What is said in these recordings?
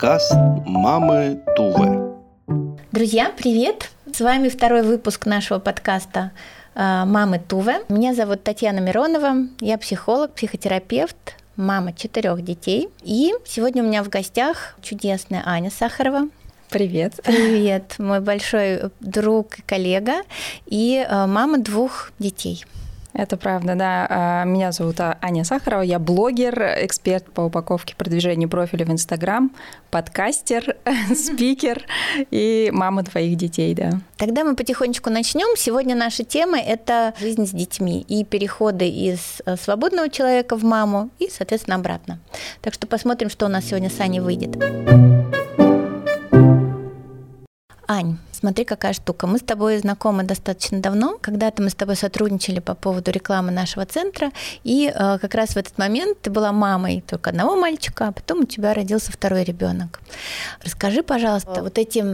Подкаст «Мамы Тувы». Друзья, привет! С вами второй выпуск нашего подкаста э, «Мамы Тувы». Меня зовут Татьяна Миронова, я психолог, психотерапевт, мама четырех детей. И сегодня у меня в гостях чудесная Аня Сахарова. Привет. Привет, мой большой друг и коллега, и э, мама двух детей. Это правда, да. А, меня зовут Аня Сахарова, я блогер, эксперт по упаковке продвижению профиля в Инстаграм, подкастер, спикер и мама твоих детей, да. Тогда мы потихонечку начнем. Сегодня наша тема – это жизнь с детьми и переходы из э, свободного человека в маму и, соответственно, обратно. Так что посмотрим, что у нас сегодня с Аней выйдет. Ань, смотри, какая штука. Мы с тобой знакомы достаточно давно. Когда-то мы с тобой сотрудничали по поводу рекламы нашего центра, и э, как раз в этот момент ты была мамой только одного мальчика, а потом у тебя родился второй ребенок. Расскажи, пожалуйста, вот эти,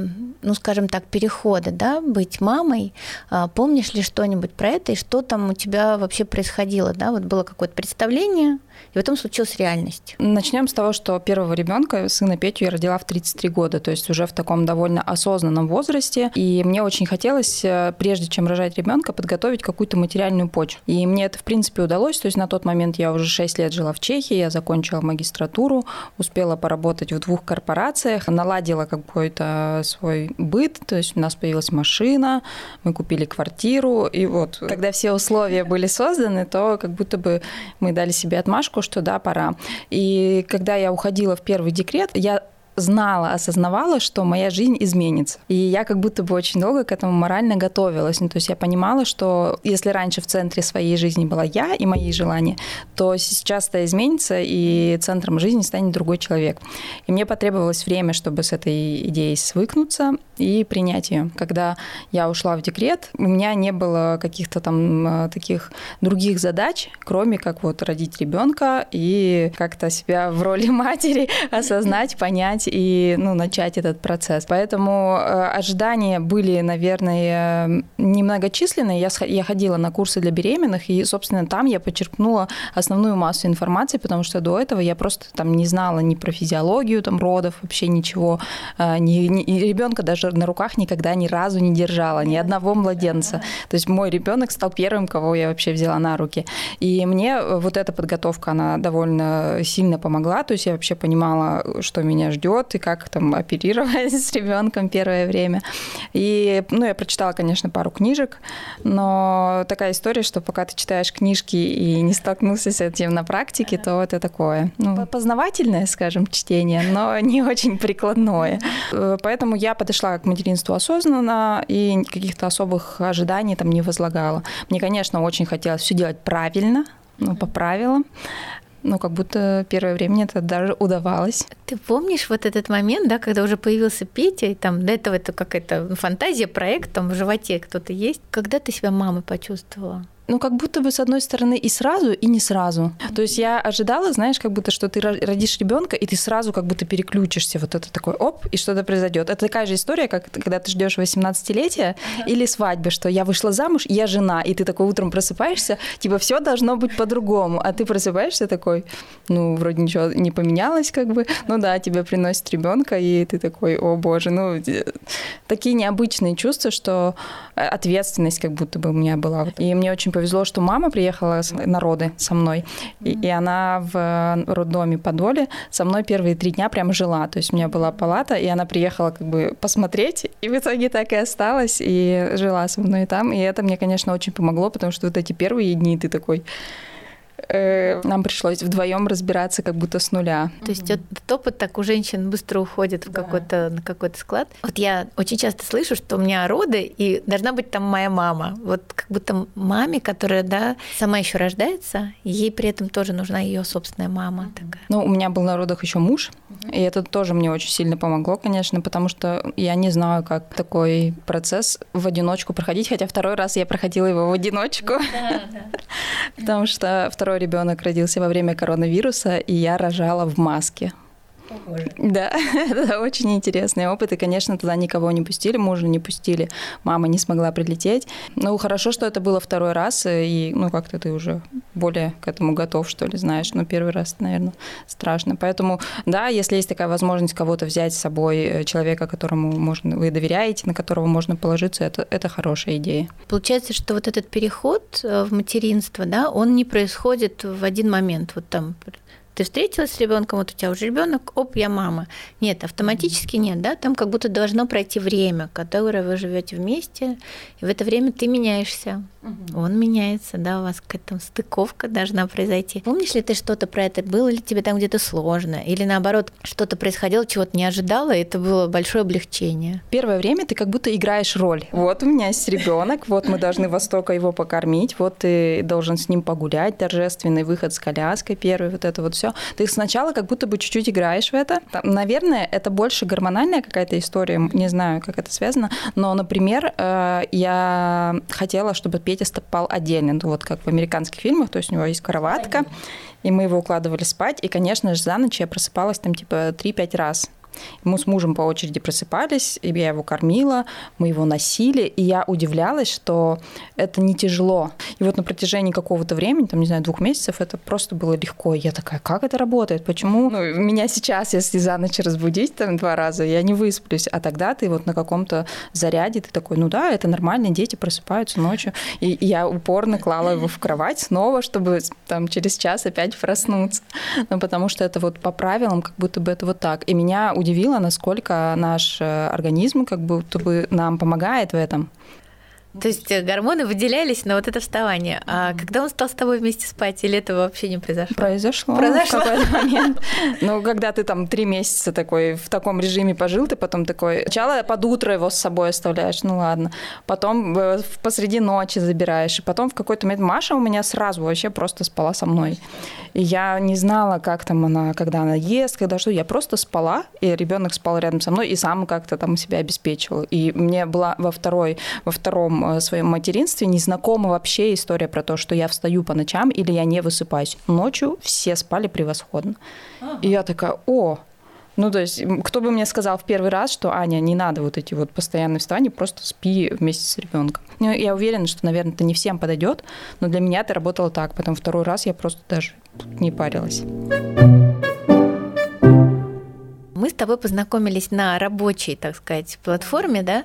ну, скажем так, переходы, да, быть мамой, э, помнишь ли что-нибудь про это, и что там у тебя вообще происходило, да? Вот было какое-то представление, и потом случилась реальность. Начнем с того, что первого ребенка, сына Петю, я родила в 33 года, то есть уже в таком довольно осознанном возрасте. И мне очень хотелось, э, прежде чем рожать ребенка, подготовить какую-то материальную почву. И мне это, в принципе, удалось. То есть на тот момент я уже 6 лет жила в Чехии, я закончила магистратуру, успела поработать в двух корпорациях, наладила какой-то свой быт, то есть у нас появилась машина, мы купили квартиру, и вот, когда все условия были созданы, то как будто бы мы дали себе отмашку, что да, пора. И когда я уходила в первый декрет, я знала, осознавала, что моя жизнь изменится. И я как будто бы очень долго к этому морально готовилась. Ну, то есть я понимала, что если раньше в центре своей жизни была я и мои желания, то сейчас это изменится, и центром жизни станет другой человек. И мне потребовалось время, чтобы с этой идеей свыкнуться и принять ее. Когда я ушла в декрет, у меня не было каких-то там э, таких других задач, кроме как вот родить ребенка и как-то себя в роли матери осознать, понять и ну, начать этот процесс. Поэтому э, ожидания были, наверное, немногочисленные. Я, я ходила на курсы для беременных, и, собственно, там я почерпнула основную массу информации, потому что до этого я просто там не знала ни про физиологию там, родов, вообще ничего. Э, ни, ни, ребенка даже на руках никогда ни разу не держала, ни одного младенца. То есть мой ребенок стал первым, кого я вообще взяла на руки. И мне вот эта подготовка, она довольно сильно помогла. То есть я вообще понимала, что меня ждет, год и как там оперировать с ребенком первое время. И, ну, я прочитала, конечно, пару книжек, но такая история, что пока ты читаешь книжки и не столкнулся с этим на практике, то это такое, ну, познавательное, скажем, чтение, но не очень прикладное. Э, поэтому я подошла к материнству осознанно и каких-то особых ожиданий там не возлагала. Мне, конечно, очень хотелось все делать правильно, ну, по правилам ну, как будто первое время это даже удавалось. Ты помнишь вот этот момент, да, когда уже появился Петя, и там до этого это какая-то фантазия, проект, там в животе кто-то есть. Когда ты себя мамой почувствовала? Ну, как будто бы с одной стороны и сразу, и не сразу. То есть я ожидала, знаешь, как будто, что ты родишь ребенка, и ты сразу как будто переключишься. Вот это такой оп, и что-то произойдет. Это такая же история, как когда ты ждешь 18-летия или свадьбы, что я вышла замуж, я жена, и ты такой утром просыпаешься, типа все должно быть по-другому, а ты просыпаешься такой, ну, вроде ничего не поменялось, как бы, ну да, тебе приносит ребенка, и ты такой, о боже, ну, такие необычные чувства, что ответственность как будто бы у меня была. И мне очень повезло, что мама приехала на роды со мной, и, и она в роддоме Подоле со мной первые три дня прям жила. То есть у меня была палата, и она приехала как бы посмотреть, и в итоге так и осталась, и жила со мной там. И это мне, конечно, очень помогло, потому что вот эти первые дни ты такой Э, нам пришлось вдвоем разбираться как будто с нуля. То есть этот опыт так у женщин быстро уходит в да. какой-то, на какой-то склад. Вот я очень часто слышу, что у меня роды, и должна быть там моя мама. Вот как будто маме, которая, да, сама еще рождается, ей при этом тоже нужна ее собственная мама. Такая. Ну, у меня был на родах еще муж, и это тоже мне очень сильно помогло, конечно, потому что я не знаю, как такой процесс в одиночку проходить, хотя второй раз я проходила его в одиночку. Потому что второй ребенок родился во время коронавируса, и я рожала в маске. Да, это очень интересный опыт. И, конечно, туда никого не пустили, мужа не пустили, мама не смогла прилететь. Ну, хорошо, что это было второй раз, и, ну, как-то ты уже более к этому готов, что ли, знаешь. Но первый раз, наверное, страшно. Поэтому, да, если есть такая возможность кого-то взять с собой, э, человека, которому можно, вы доверяете, на которого можно положиться, это, это хорошая идея. Получается, что вот этот переход э, в материнство, да, он не происходит в один момент. Вот там ты встретилась с ребенком, вот у тебя уже ребенок, оп, я мама. Нет, автоматически нет, да, там как будто должно пройти время, которое вы живете вместе, и в это время ты меняешься, угу. он меняется, да, у вас какая-то стыковка должна произойти. Помнишь ли ты что-то про это? Было ли тебе там где-то сложно? Или наоборот, что-то происходило, чего то не ожидала, и это было большое облегчение? Первое время ты как будто играешь роль. Вот у меня есть ребенок, вот мы должны Востока его покормить, вот ты должен с ним погулять, торжественный выход с коляской первый, вот это вот все все. Ты сначала как будто бы чуть-чуть играешь в это. Там, наверное, это больше гормональная какая-то история, не знаю, как это связано, но, например, э, я хотела, чтобы Петя спал отдельно, ну, вот как в американских фильмах, то есть у него есть кроватка, и мы его укладывали спать, и, конечно же, за ночь я просыпалась там типа 3-5 раз. Мы с мужем по очереди просыпались, и я его кормила, мы его носили, и я удивлялась, что это не тяжело. И вот на протяжении какого-то времени, там, не знаю, двух месяцев, это просто было легко. И я такая, как это работает? Почему ну, меня сейчас, если за ночь разбудить там два раза, я не высплюсь, а тогда ты вот на каком-то заряде, ты такой, ну да, это нормально, дети просыпаются ночью. И я упорно клала его в кровать снова, чтобы там через час опять проснуться. Ну, потому что это вот по правилам, как будто бы это вот так. И меня удивило, насколько наш э, организм как будто бы нам помогает в этом. То есть э, гормоны выделялись на вот это вставание. А когда он стал с тобой вместе спать, или это вообще не произошло? Произошло. Произошло. В какой-то момент. Ну, когда ты там три месяца такой в таком режиме пожил, ты потом такой... Сначала под утро его с собой оставляешь, ну ладно. Потом э, посреди ночи забираешь. И потом в какой-то момент Маша у меня сразу вообще просто спала со мной. И я не знала, как там она, когда она ест, когда что. Я просто спала, и ребенок спал рядом со мной, и сам как-то там себя обеспечивал. И мне была во второй, во втором Э, своем материнстве не знакома вообще история про то, что я встаю по ночам или я не высыпаюсь. Ночью все спали превосходно. Ага. И я такая, о, ну, то есть, кто бы мне сказал в первый раз, что Аня, не надо вот эти вот постоянные вставания, просто спи вместе с ребенком. Ну, я уверена, что, наверное, это не всем подойдет, но для меня это работало так. Потом второй раз я просто даже не парилась. Мы с тобой познакомились на рабочей, так сказать, платформе, да,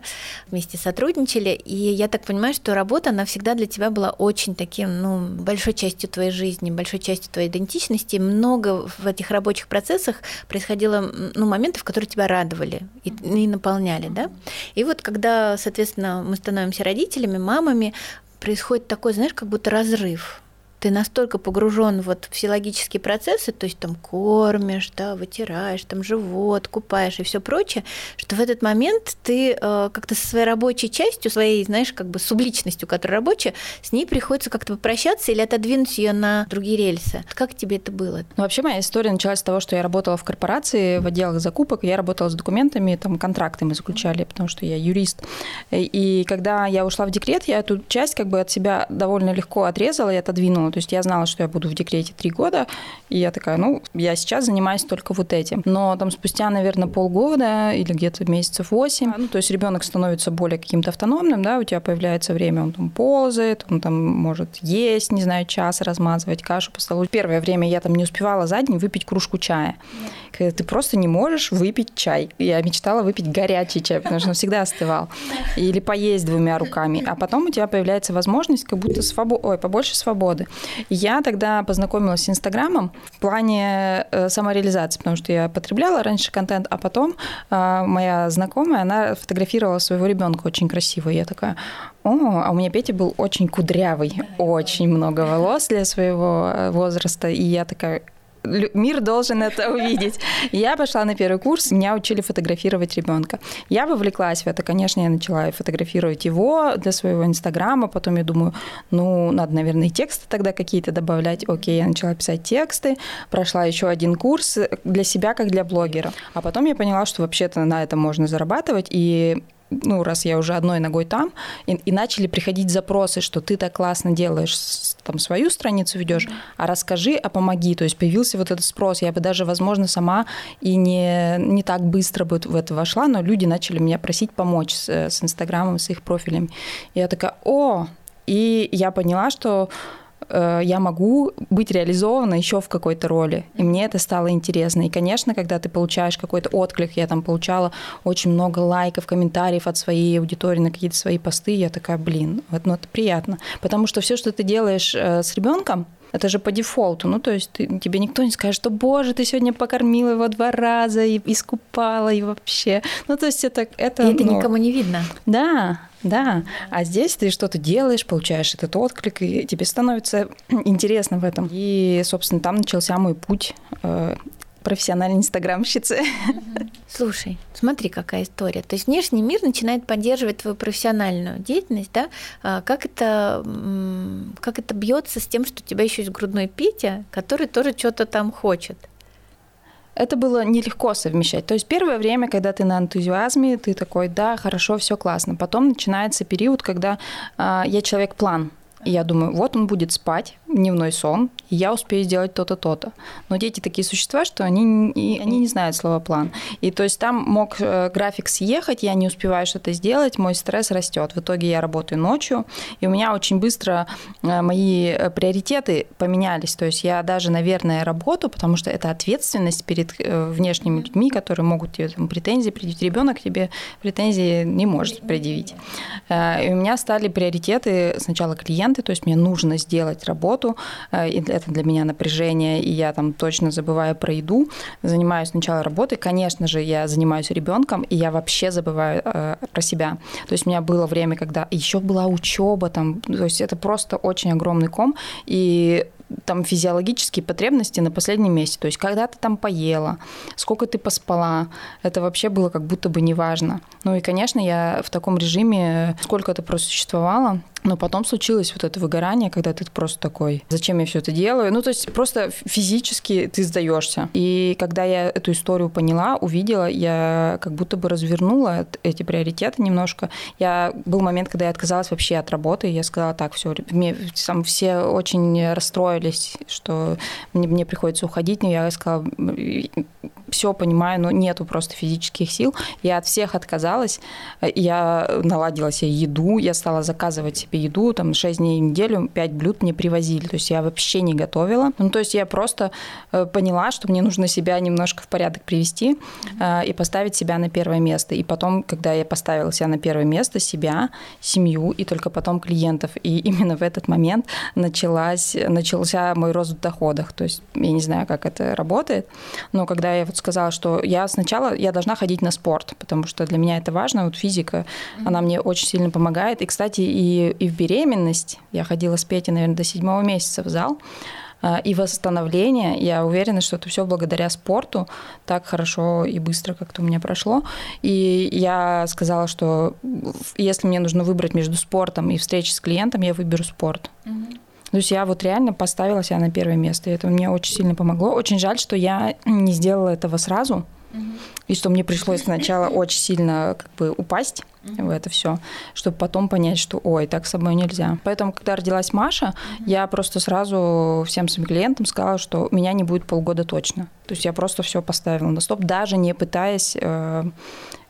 вместе сотрудничали, и я так понимаю, что работа, она всегда для тебя была очень таким, ну, большой частью твоей жизни, большой частью твоей идентичности. Много в этих рабочих процессах происходило, ну, моментов, которые тебя радовали и, и наполняли, да. И вот когда, соответственно, мы становимся родителями, мамами, происходит такой, знаешь, как будто разрыв ты настолько погружен вот в физиологические процессы, то есть там кормишь, да, вытираешь, там живот, купаешь и все прочее, что в этот момент ты э, как-то со своей рабочей частью, своей, знаешь, как бы субличностью, которая рабочая, с ней приходится как-то попрощаться или отодвинуть ее на другие рельсы. Как тебе это было? Ну, вообще моя история началась с того, что я работала в корпорации, в отделах закупок, я работала с документами, там контракты мы заключали, потому что я юрист. И когда я ушла в декрет, я эту часть как бы от себя довольно легко отрезала и отодвинула то есть я знала, что я буду в декрете три года, и я такая, ну, я сейчас занимаюсь только вот этим. Но там спустя, наверное, полгода или где-то месяцев восемь, ну, то есть ребенок становится более каким-то автономным, да, у тебя появляется время, он там ползает, он там может есть, не знаю, час размазывать кашу по столу. Первое время я там не успевала за день выпить кружку чая. Когда ты просто не можешь выпить чай. Я мечтала выпить горячий чай, потому что он всегда остывал. Или поесть двумя руками. А потом у тебя появляется возможность как будто свобо... Ой, побольше свободы. Я тогда познакомилась с Инстаграмом в плане э, самореализации, потому что я потребляла раньше контент, а потом э, моя знакомая, она фотографировала своего ребенка очень красиво. Я такая, о, а у меня Петя был очень кудрявый, очень много волос для своего э, возраста. И я такая, мир должен это увидеть. Я пошла на первый курс, меня учили фотографировать ребенка. Я вовлеклась в это, конечно, я начала фотографировать его для своего инстаграма, потом я думаю, ну, надо, наверное, и тексты тогда какие-то добавлять. Окей, я начала писать тексты, прошла еще один курс для себя, как для блогера. А потом я поняла, что вообще-то на этом можно зарабатывать, и ну, раз я уже одной ногой там, и, и начали приходить запросы, что ты так классно делаешь, там, свою страницу ведешь, а расскажи, а помоги. То есть появился вот этот спрос. Я бы даже, возможно, сама и не, не так быстро бы в это вошла, но люди начали меня просить помочь с, с Инстаграмом, с их профилем. И я такая, о, и я поняла, что Э, я могу быть реализована еще в какой-то роли. И мне это стало интересно. И, конечно, когда ты получаешь какой-то отклик, я там получала очень много лайков, комментариев от своей аудитории на какие-то свои посты, я такая, блин, вот, ну это приятно. Потому что все, что ты делаешь э, с ребенком, это же по дефолту. Ну, то есть ты, тебе никто не скажет, что, боже, ты сегодня покормила его два раза и искупала, и вообще. Ну, то есть это... это и это ну, никому не видно. Да, да. А здесь ты что-то делаешь, получаешь этот отклик, и тебе становится интересно в этом. И, собственно, там начался мой путь э, профессиональной инстаграмщицы. Слушай, смотри, какая история. То есть внешний мир начинает поддерживать твою профессиональную деятельность, да? А как это, как это бьется с тем, что у тебя еще есть грудной Петя, который тоже что-то там хочет? это было нелегко совмещать. То есть первое время, когда ты на энтузиазме, ты такой, да, хорошо, все классно. Потом начинается период, когда э, я человек план. И я думаю, вот он будет спать, дневной сон, и я успею сделать то-то, то-то. Но дети такие существа, что они, они не знают слова план. И то есть там мог э, график съехать, я не успеваю что-то сделать, мой стресс растет. В итоге я работаю ночью, и у меня очень быстро э, мои э, приоритеты поменялись. То есть я даже, наверное, работу, потому что это ответственность перед внешними людьми, которые могут тебе там, претензии предъявить. Ребенок тебе претензии не может предъявить. И у меня стали приоритеты сначала клиенты, то есть мне нужно сделать работу, работу, э, и это для меня напряжение, и я там точно забываю про еду, занимаюсь сначала работой, конечно же, я занимаюсь ребенком, и я вообще забываю э, про себя. То есть у меня было время, когда еще была учеба, там, то есть это просто очень огромный ком, и там физиологические потребности на последнем месте. То есть, когда ты там поела, сколько ты поспала, это вообще было как будто бы неважно. Ну и, конечно, я в таком режиме, сколько это просуществовало, но потом случилось вот это выгорание, когда ты просто такой, зачем я все это делаю? Ну, то есть просто физически ты сдаешься. И когда я эту историю поняла, увидела, я как будто бы развернула эти приоритеты немножко. Я был момент, когда я отказалась вообще от работы, я сказала, так, все, мне там все очень расстроились, что мне, мне приходится уходить, но я сказала, все понимаю, но нету просто физических сил. Я от всех отказалась, я наладила себе еду, я стала заказывать себе еду, там 6 дней в неделю, 5 блюд мне привозили, то есть я вообще не готовила. Ну, то есть я просто э, поняла, что мне нужно себя немножко в порядок привести mm-hmm. и поставить себя на первое место. И потом, когда я поставила себя на первое место, себя, семью и только потом клиентов, и именно в этот момент началась, начался мой рост в доходах. То есть я не знаю, как это работает, но когда я вот сказала, что я сначала, я должна ходить на спорт, потому что для меня это важно, вот физика, mm-hmm. она мне очень сильно помогает. И, кстати, и, и в беременность, я ходила с Петей, наверное, до седьмого месяца в зал, а, и восстановление, я уверена, что это все благодаря спорту так хорошо и быстро как-то у меня прошло. И я сказала, что если мне нужно выбрать между спортом и встречей с клиентом, я выберу спорт. Mm-hmm. То есть я вот реально поставила себя на первое место, и это мне очень сильно помогло. Очень жаль, что я не сделала этого сразу, и что мне пришлось сначала очень сильно как бы упасть в это все, чтобы потом понять, что ой, так с собой нельзя. Поэтому, когда родилась Маша, я просто сразу всем своим клиентам сказала, что меня не будет полгода точно. То есть я просто все поставила на стоп, даже не пытаясь э,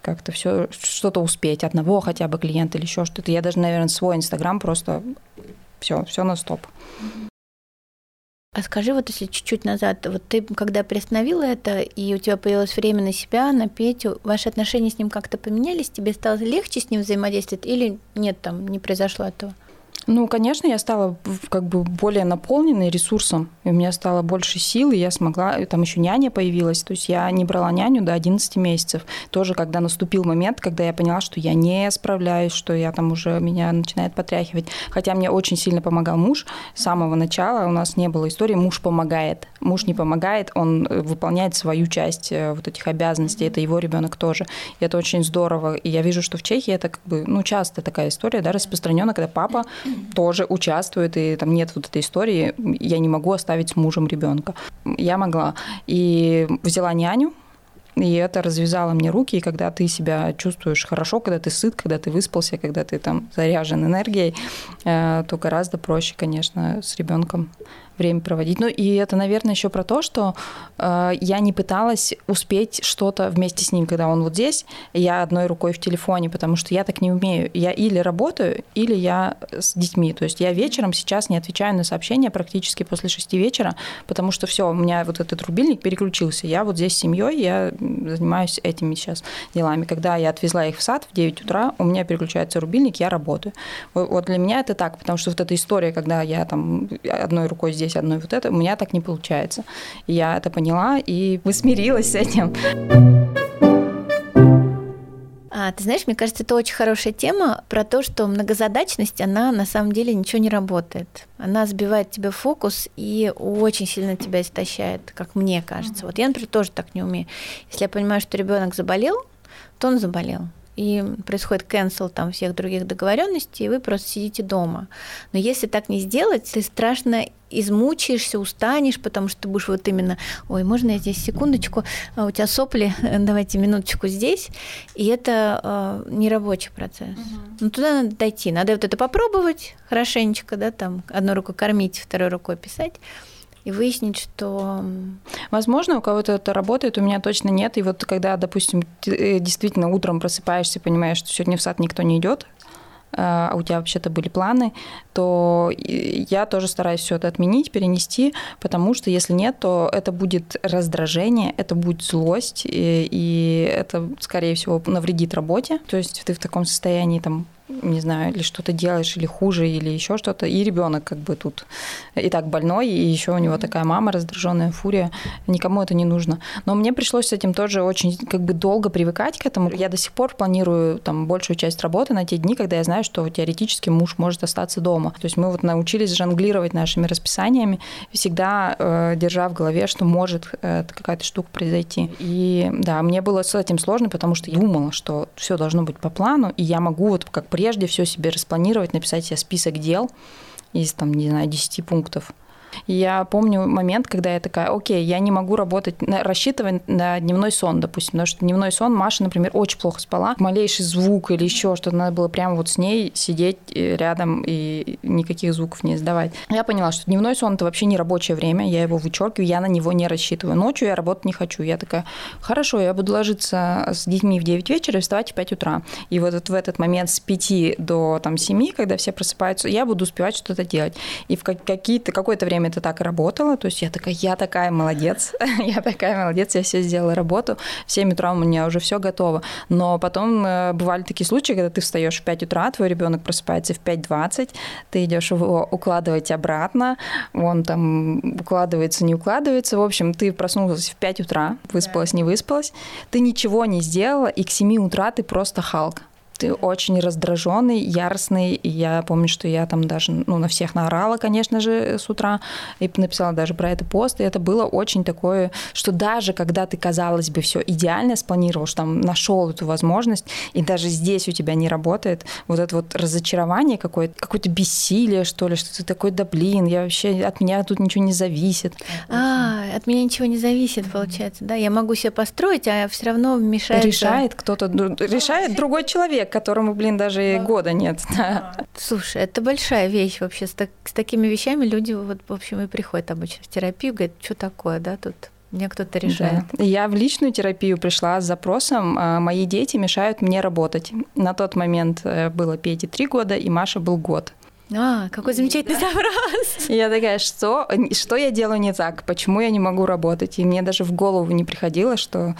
как-то все что-то успеть, одного хотя бы клиента или еще что-то. Я даже, наверное, свой Инстаграм просто все, все на стоп. А скажи, вот если чуть-чуть назад, вот ты когда приостановила это, и у тебя появилось время на себя, на Петю, ваши отношения с ним как-то поменялись? Тебе стало легче с ним взаимодействовать или нет, там не произошло этого? Ну, конечно, я стала как бы более наполненной ресурсом, и у меня стало больше сил, и я смогла, там еще няня появилась, то есть я не брала няню до 11 месяцев. Тоже, когда наступил момент, когда я поняла, что я не справляюсь, что я там уже, меня начинает потряхивать. Хотя мне очень сильно помогал муж с самого начала, у нас не было истории, муж помогает. Муж не помогает, он э, выполняет свою часть э, вот этих обязанностей, это его ребенок тоже. И это очень здорово. И я вижу, что в Чехии это как бы, ну, часто такая история, да, распространена, когда папа тоже участвует, и там нет вот этой истории, я не могу оставить с мужем ребенка. Я могла. И взяла няню, И это развязало мне руки, и когда ты себя чувствуешь хорошо, когда ты сыт, когда ты выспался, когда ты там заряжен энергией, э, то гораздо проще, конечно, с ребенком время проводить. Ну и это, наверное, еще про то, что э, я не пыталась успеть что-то вместе с ним, когда он вот здесь, я одной рукой в телефоне, потому что я так не умею. Я или работаю, или я с детьми. То есть я вечером сейчас не отвечаю на сообщения практически после шести вечера, потому что все, у меня вот этот рубильник переключился. Я вот здесь с семьей, я занимаюсь этими сейчас делами. Когда я отвезла их в сад в 9 утра, у меня переключается рубильник, я работаю. Вот для меня это так, потому что вот эта история, когда я там одной рукой здесь, одной вот это, у меня так не получается. Я это поняла, и вы смирилась с этим. А, ты знаешь, мне кажется, это очень хорошая тема про то, что многозадачность, она на самом деле ничего не работает. Она сбивает тебе фокус и очень сильно тебя истощает, как мне кажется. Вот я, например, тоже так не умею. Если я понимаю, что ребенок заболел, то он заболел и происходит cancel там всех других договоренностей, и вы просто сидите дома. Но если так не сделать, ты страшно измучаешься, устанешь, потому что ты будешь вот именно, ой, можно я здесь секундочку, а у тебя сопли, давайте минуточку здесь, и это э, не рабочий процесс. Угу. Ну туда надо дойти, надо вот это попробовать хорошенечко, да, там одной рукой кормить, второй рукой писать, и выяснить, что... Возможно, у кого-то это работает, у меня точно нет. И вот когда, допустим, э, действительно утром просыпаешься, понимаешь, что сегодня в сад никто не идет, а у тебя вообще-то были планы, то я тоже стараюсь все это отменить, перенести, потому что если нет, то это будет раздражение, это будет злость, и, и это, скорее всего, навредит работе. То есть ты в таком состоянии там не знаю, или что-то делаешь, или хуже, или еще что-то. И ребенок как бы тут и так больной, и еще у него такая мама раздраженная фурия. Никому это не нужно. Но мне пришлось с этим тоже очень как бы долго привыкать к этому. Я до сих пор планирую там большую часть работы на те дни, когда я знаю, что теоретически муж может остаться дома. То есть мы вот научились жонглировать нашими расписаниями, всегда э, держа в голове, что может э, какая-то штука произойти. И да, мне было с этим сложно, потому что я думала, что все должно быть по плану, и я могу вот как прежде все себе распланировать, написать себе список дел из, там, не знаю, 10 пунктов. Я помню момент, когда я такая, окей, я не могу работать, рассчитывать на дневной сон, допустим, потому что дневной сон Маша, например, очень плохо спала. Малейший звук или еще что-то, надо было прямо вот с ней сидеть э, рядом и никаких звуков не издавать. Я поняла, что дневной сон это вообще не рабочее время, я его вычеркиваю, я на него не рассчитываю. Ночью я работать не хочу. Я такая, хорошо, я буду ложиться с детьми в 9 вечера и вставать в 5 утра. И вот в этот момент с 5 до там, 7, когда все просыпаются, я буду успевать что-то делать. И в какие-то, какое-то время это так и работало. То есть я такая, я такая молодец, я такая молодец, я все сделала работу. В 7 утра у меня уже все готово. Но потом э, бывали такие случаи, когда ты встаешь в 5 утра, твой ребенок просыпается в 5.20, ты идешь его укладывать обратно, он там укладывается, не укладывается. В общем, ты проснулась в 5 утра, выспалась, не выспалась, ты ничего не сделала, и к 7 утра ты просто Халк ты очень раздраженный, яростный. И я помню, что я там даже ну, на всех наорала, конечно же, с утра, и написала даже про это пост. И это было очень такое, что даже когда ты, казалось бы, все идеально спланировал, что там нашел эту возможность, и даже здесь у тебя не работает, вот это вот разочарование какое-то, какое-то бессилие, что ли, что ты такой, да блин, я вообще, от меня тут ничего не зависит. А, от меня ничего не зависит, получается, да? Я могу себе построить, а все равно мешает. Решает кто-то, ну, решает другой человек, которому, блин, даже и года нет. Слушай, это большая вещь вообще. С, так, с такими вещами люди, вот, в общем, и приходят обычно в терапию, говорят, что такое, да, тут мне кто-то решает. Да. Я в личную терапию пришла с запросом а, «Мои дети мешают мне работать». На тот момент э, было Пете три года, и Маша был год. А, какой замечательный запрос. Я такая, что, что я делаю не так? Почему я не могу работать? И мне даже в голову не приходило, что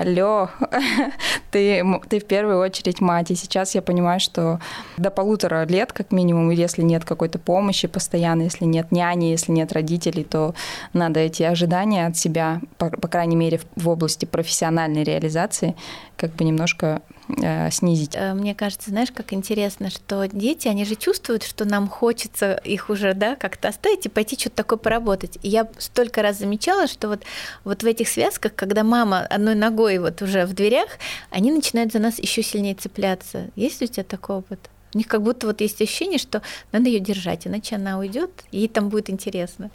алло, ты, ты в первую очередь мать. И сейчас я понимаю, что до полутора лет, как минимум, если нет какой-то помощи постоянно, если нет няни, если нет родителей, то надо эти ожидания от себя, по, по крайней мере, в области профессиональной реализации, как бы немножко э, снизить. Э, мне кажется, знаешь, как интересно, что дети, они же чувствуют, что нам хочется их уже, да, как-то оставить и пойти что-то такое поработать. И я столько раз замечала, что вот, вот в этих связках, когда мама одной ногой вот уже в дверях, они начинают за нас еще сильнее цепляться. Есть у тебя такой опыт? У них как будто вот есть ощущение, что надо ее держать, иначе она уйдет, и ей там будет интересно.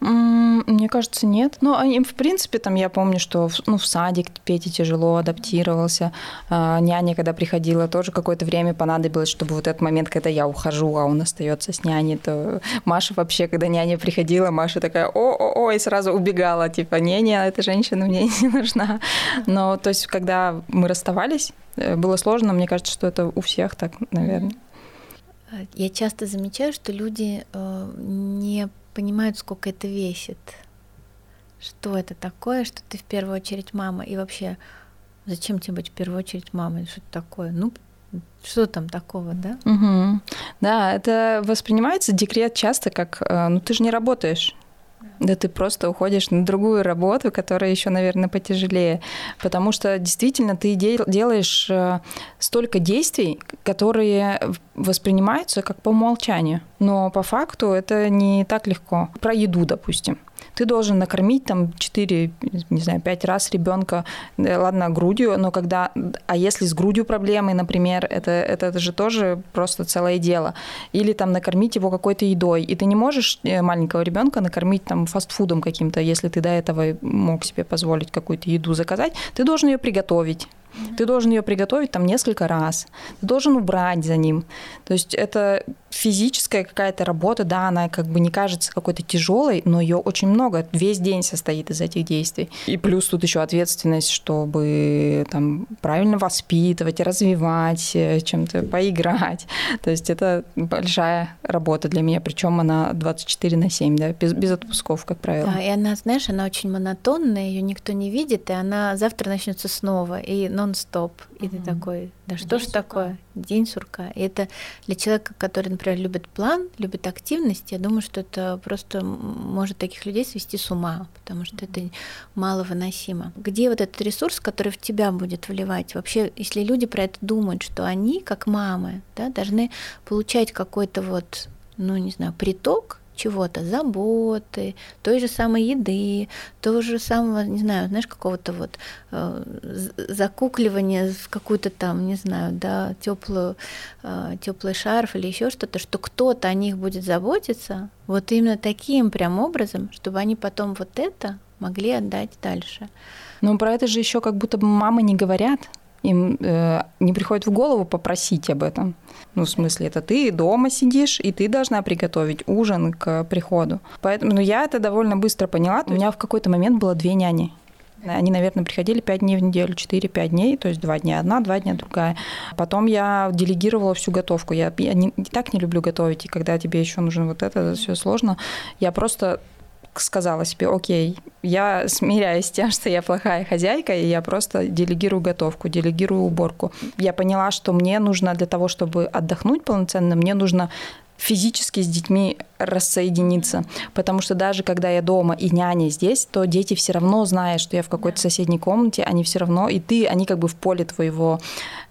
Мне кажется, нет. Но они, в принципе, там я помню, что ну, в садик Петя тяжело адаптировался. А, няня, когда приходила, тоже какое-то время понадобилось, чтобы вот этот момент, когда я ухожу, а он остается с няней, то Маша вообще, когда няня приходила, Маша такая о-о-о, и сразу убегала, типа, не-не, эта женщина мне не нужна. Но, то есть, когда мы расставались, э, было сложно, мне кажется, что это у всех так, наверное. Я часто замечаю, что люди э, не понимают, сколько это весит. Что это такое, что ты в первую очередь мама, и вообще, зачем тебе быть в первую очередь мамой, что это такое? Ну, что там такого, да? Угу. Да, это воспринимается декрет часто как, э, ну ты же не работаешь, да ты просто уходишь на другую работу, которая еще, наверное, потяжелее. Потому что действительно ты делаешь э, столько действий, которые воспринимаются как по умолчанию. Но по факту это не так легко. Про еду, допустим ты должен накормить там 4, не знаю, 5 раз ребенка, э, ладно, грудью, но когда, а если с грудью проблемы, например, это, это, это же тоже просто целое дело. Или там накормить его какой-то едой, и ты не можешь э, маленького ребенка накормить там фастфудом каким-то, если ты до этого мог себе позволить какую-то еду заказать, ты должен ее приготовить. Ты должен ее приготовить там несколько раз. Ты должен убрать за ним. То есть это физическая какая-то работа, да, она как бы не кажется какой-то тяжелой, но ее очень много, весь день состоит из этих действий. И плюс тут еще ответственность, чтобы там правильно воспитывать, развивать, э, чем-то поиграть. То есть это большая работа для меня, причем она 24 на 7, да, без, без отпусков, как правило. Да, и она, знаешь, она очень монотонная, ее никто не видит, и она завтра начнется снова, и нон-стоп. И mm-hmm. ты такой, да что День ж сурка. такое? День сурка. И это для человека, который, например, любит план, любит активность, я думаю, что это просто может таких людей свести с ума, потому что это маловыносимо. Где вот этот ресурс, который в тебя будет вливать? Вообще, если люди про это думают, что они, как мамы, да, должны получать какой-то вот, ну, не знаю, приток чего-то, заботы, той же самой еды, того же самого, не знаю, знаешь, какого-то вот э, закукливания в какую-то там, не знаю, да, теплую, э, теплый шарф или еще что-то, что кто-то о них будет заботиться, вот именно таким прям образом, чтобы они потом вот это могли отдать дальше. Но про это же еще как будто мамы не говорят им э, не приходит в голову попросить об этом. Ну, в смысле, это ты дома сидишь, и ты должна приготовить ужин к приходу. Поэтому ну, я это довольно быстро поняла. У меня в какой-то момент было две няни. Они, наверное, приходили 5 дней в неделю, 4-5 дней, то есть 2 дня одна, 2 дня другая. Потом я делегировала всю готовку. Я, я не, так не люблю готовить, и когда тебе еще нужно вот это, это все сложно. Я просто сказала себе, окей, я смиряюсь с тем, что я плохая хозяйка, и я просто делегирую готовку, делегирую уборку. Я поняла, что мне нужно для того, чтобы отдохнуть полноценно, мне нужно физически с детьми рассоединиться. Потому что даже когда я дома и няня здесь, то дети все равно знают, что я в какой-то соседней комнате, они все равно, и ты, они как бы в поле твоего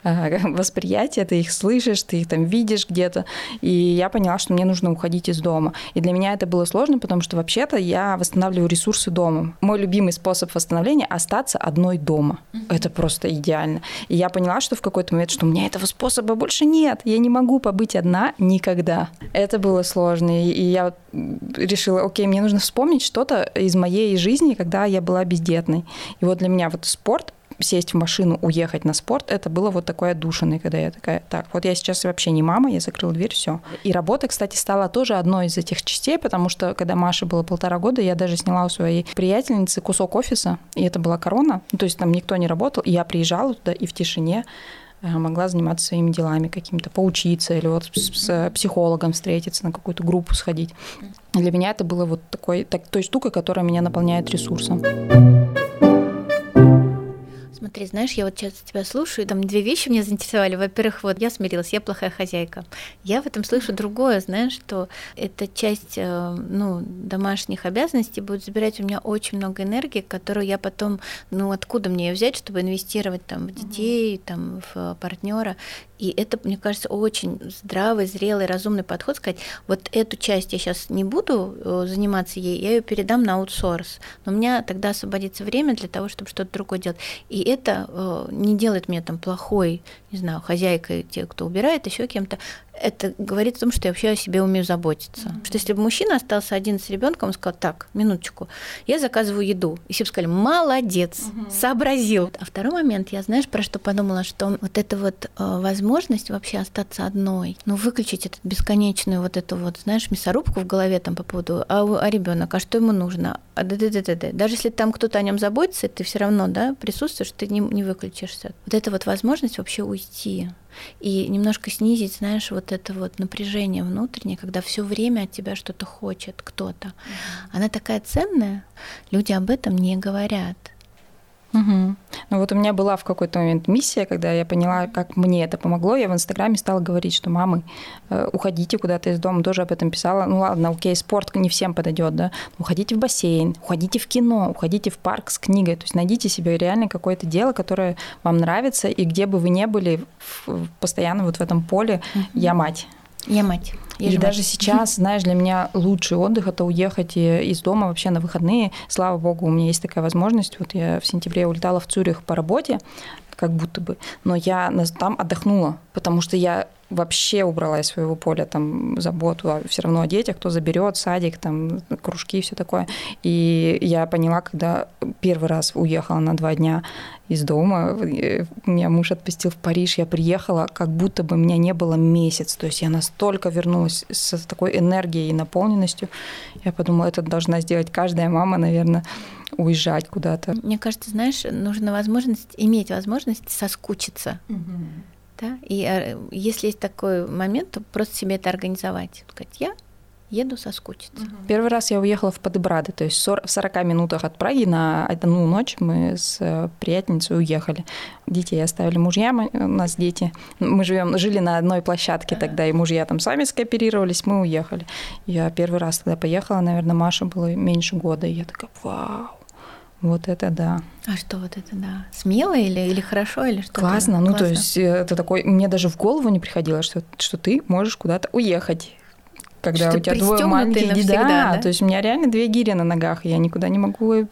э, восприятия, ты их слышишь, ты их там видишь где-то. И я поняла, что мне нужно уходить из дома. И для меня это было сложно, потому что вообще-то я восстанавливаю ресурсы дома. Мой любимый способ восстановления – остаться одной дома. Это просто идеально. И я поняла, что в какой-то момент, что у меня этого способа больше нет. Я не могу побыть одна никогда. Это было сложно. И я решила, окей, мне нужно вспомнить что-то из моей жизни, когда я была бездетной. И вот для меня вот спорт сесть в машину, уехать на спорт, это было вот такое отдушиной, когда я такая, так, вот я сейчас вообще не мама, я закрыла дверь, все. И работа, кстати, стала тоже одной из этих частей, потому что когда Маше было полтора года, я даже сняла у своей приятельницы кусок офиса, и это была корона, ну, то есть там никто не работал, и я приезжала туда и в тишине Э, могла заниматься своими делами какими-то, поучиться или вот с, с психологом встретиться, на какую-то группу сходить. Для меня это было вот такой, так, той штукой, которая меня наполняет ресурсом. Смотри, знаешь, я вот сейчас тебя слушаю, и там две вещи меня заинтересовали. Во-первых, вот я смирилась, я плохая хозяйка. Я в этом слышу другое, знаешь, что эта часть э, ну, домашних обязанностей будет забирать у меня очень много энергии, которую я потом, ну, откуда мне ее взять, чтобы инвестировать там в детей, там, в партнера. И это, мне кажется, очень здравый, зрелый, разумный подход, сказать, вот эту часть я сейчас не буду э, заниматься ей, я ее передам на аутсорс. Но у меня тогда освободится время для того, чтобы что-то другое делать. И это э, не делает меня там плохой, не знаю, хозяйкой, те, кто убирает, еще кем-то. Это говорит о том, что я вообще о себе умею заботиться. Mm-hmm. Что если бы мужчина остался один с ребенком, он сказал, так, минуточку, я заказываю еду. И все бы сказали, молодец, mm-hmm. сообразил. А второй момент, я знаешь, про что подумала, что вот эта вот э, возможность вообще остаться одной, ну, выключить эту бесконечную вот эту вот, знаешь, мясорубку в голове там по поводу, а, а ребенок, а что ему нужно, а да да да да да Даже если там кто-то о нем заботится, ты все равно, да, присутствуешь, ты не, не выключишься. Вот эта вот возможность вообще уйти и немножко снизить, знаешь, вот это вот напряжение внутреннее, когда все время от тебя что-то хочет кто-то. Она такая ценная, люди об этом не говорят. Угу. Ну вот у меня была в какой-то момент миссия, когда я поняла, как мне это помогло. Я в Инстаграме стала говорить, что мамы, э, уходите куда-то из дома, тоже об этом писала. Ну ладно, окей, спорт не всем подойдет, да. Уходите в бассейн, уходите в кино, уходите в парк с книгой. То есть найдите себе реально какое-то дело, которое вам нравится, и где бы вы ни были, постоянно вот в этом поле угу. я мать. Я мать. Я и даже сейчас, знаешь, для меня лучший отдых это уехать из дома вообще на выходные. Слава богу, у меня есть такая возможность. Вот я в сентябре улетала в Цюрих по работе, как будто бы, но я там отдохнула, потому что я вообще убрала из своего поля там заботу а все равно о детях, кто заберет, садик, там кружки и все такое. И я поняла, когда первый раз уехала на два дня из дома, меня муж отпустил в Париж, я приехала, как будто бы меня не было месяц. То есть я настолько вернулась с такой энергией и наполненностью. Я подумала, это должна сделать каждая мама, наверное, уезжать куда-то. Мне кажется, знаешь, нужна возможность, иметь возможность соскучиться. Угу да? И э, если есть такой момент, то просто себе это организовать. Сказать, я еду соскучиться. Угу. Первый раз я уехала в Подыбрады, то есть в 40 минутах от Праги на одну ночь мы с э, приятельницей уехали. Детей оставили мужья, у нас дети. Мы живем, жили на одной площадке тогда, и мужья там сами скооперировались, мы уехали. Я первый раз тогда поехала, наверное, Маша было меньше года, и я такая, вау, вот это да. А что вот это да? Смело или, или хорошо, или что? Классно. Ну, то есть э, это такой... Мне даже в голову не приходило, что, что ты можешь куда-то уехать когда у тебя двое маленьких навсегда, да, да, то есть у меня реально две гири на ногах, и я никуда не могу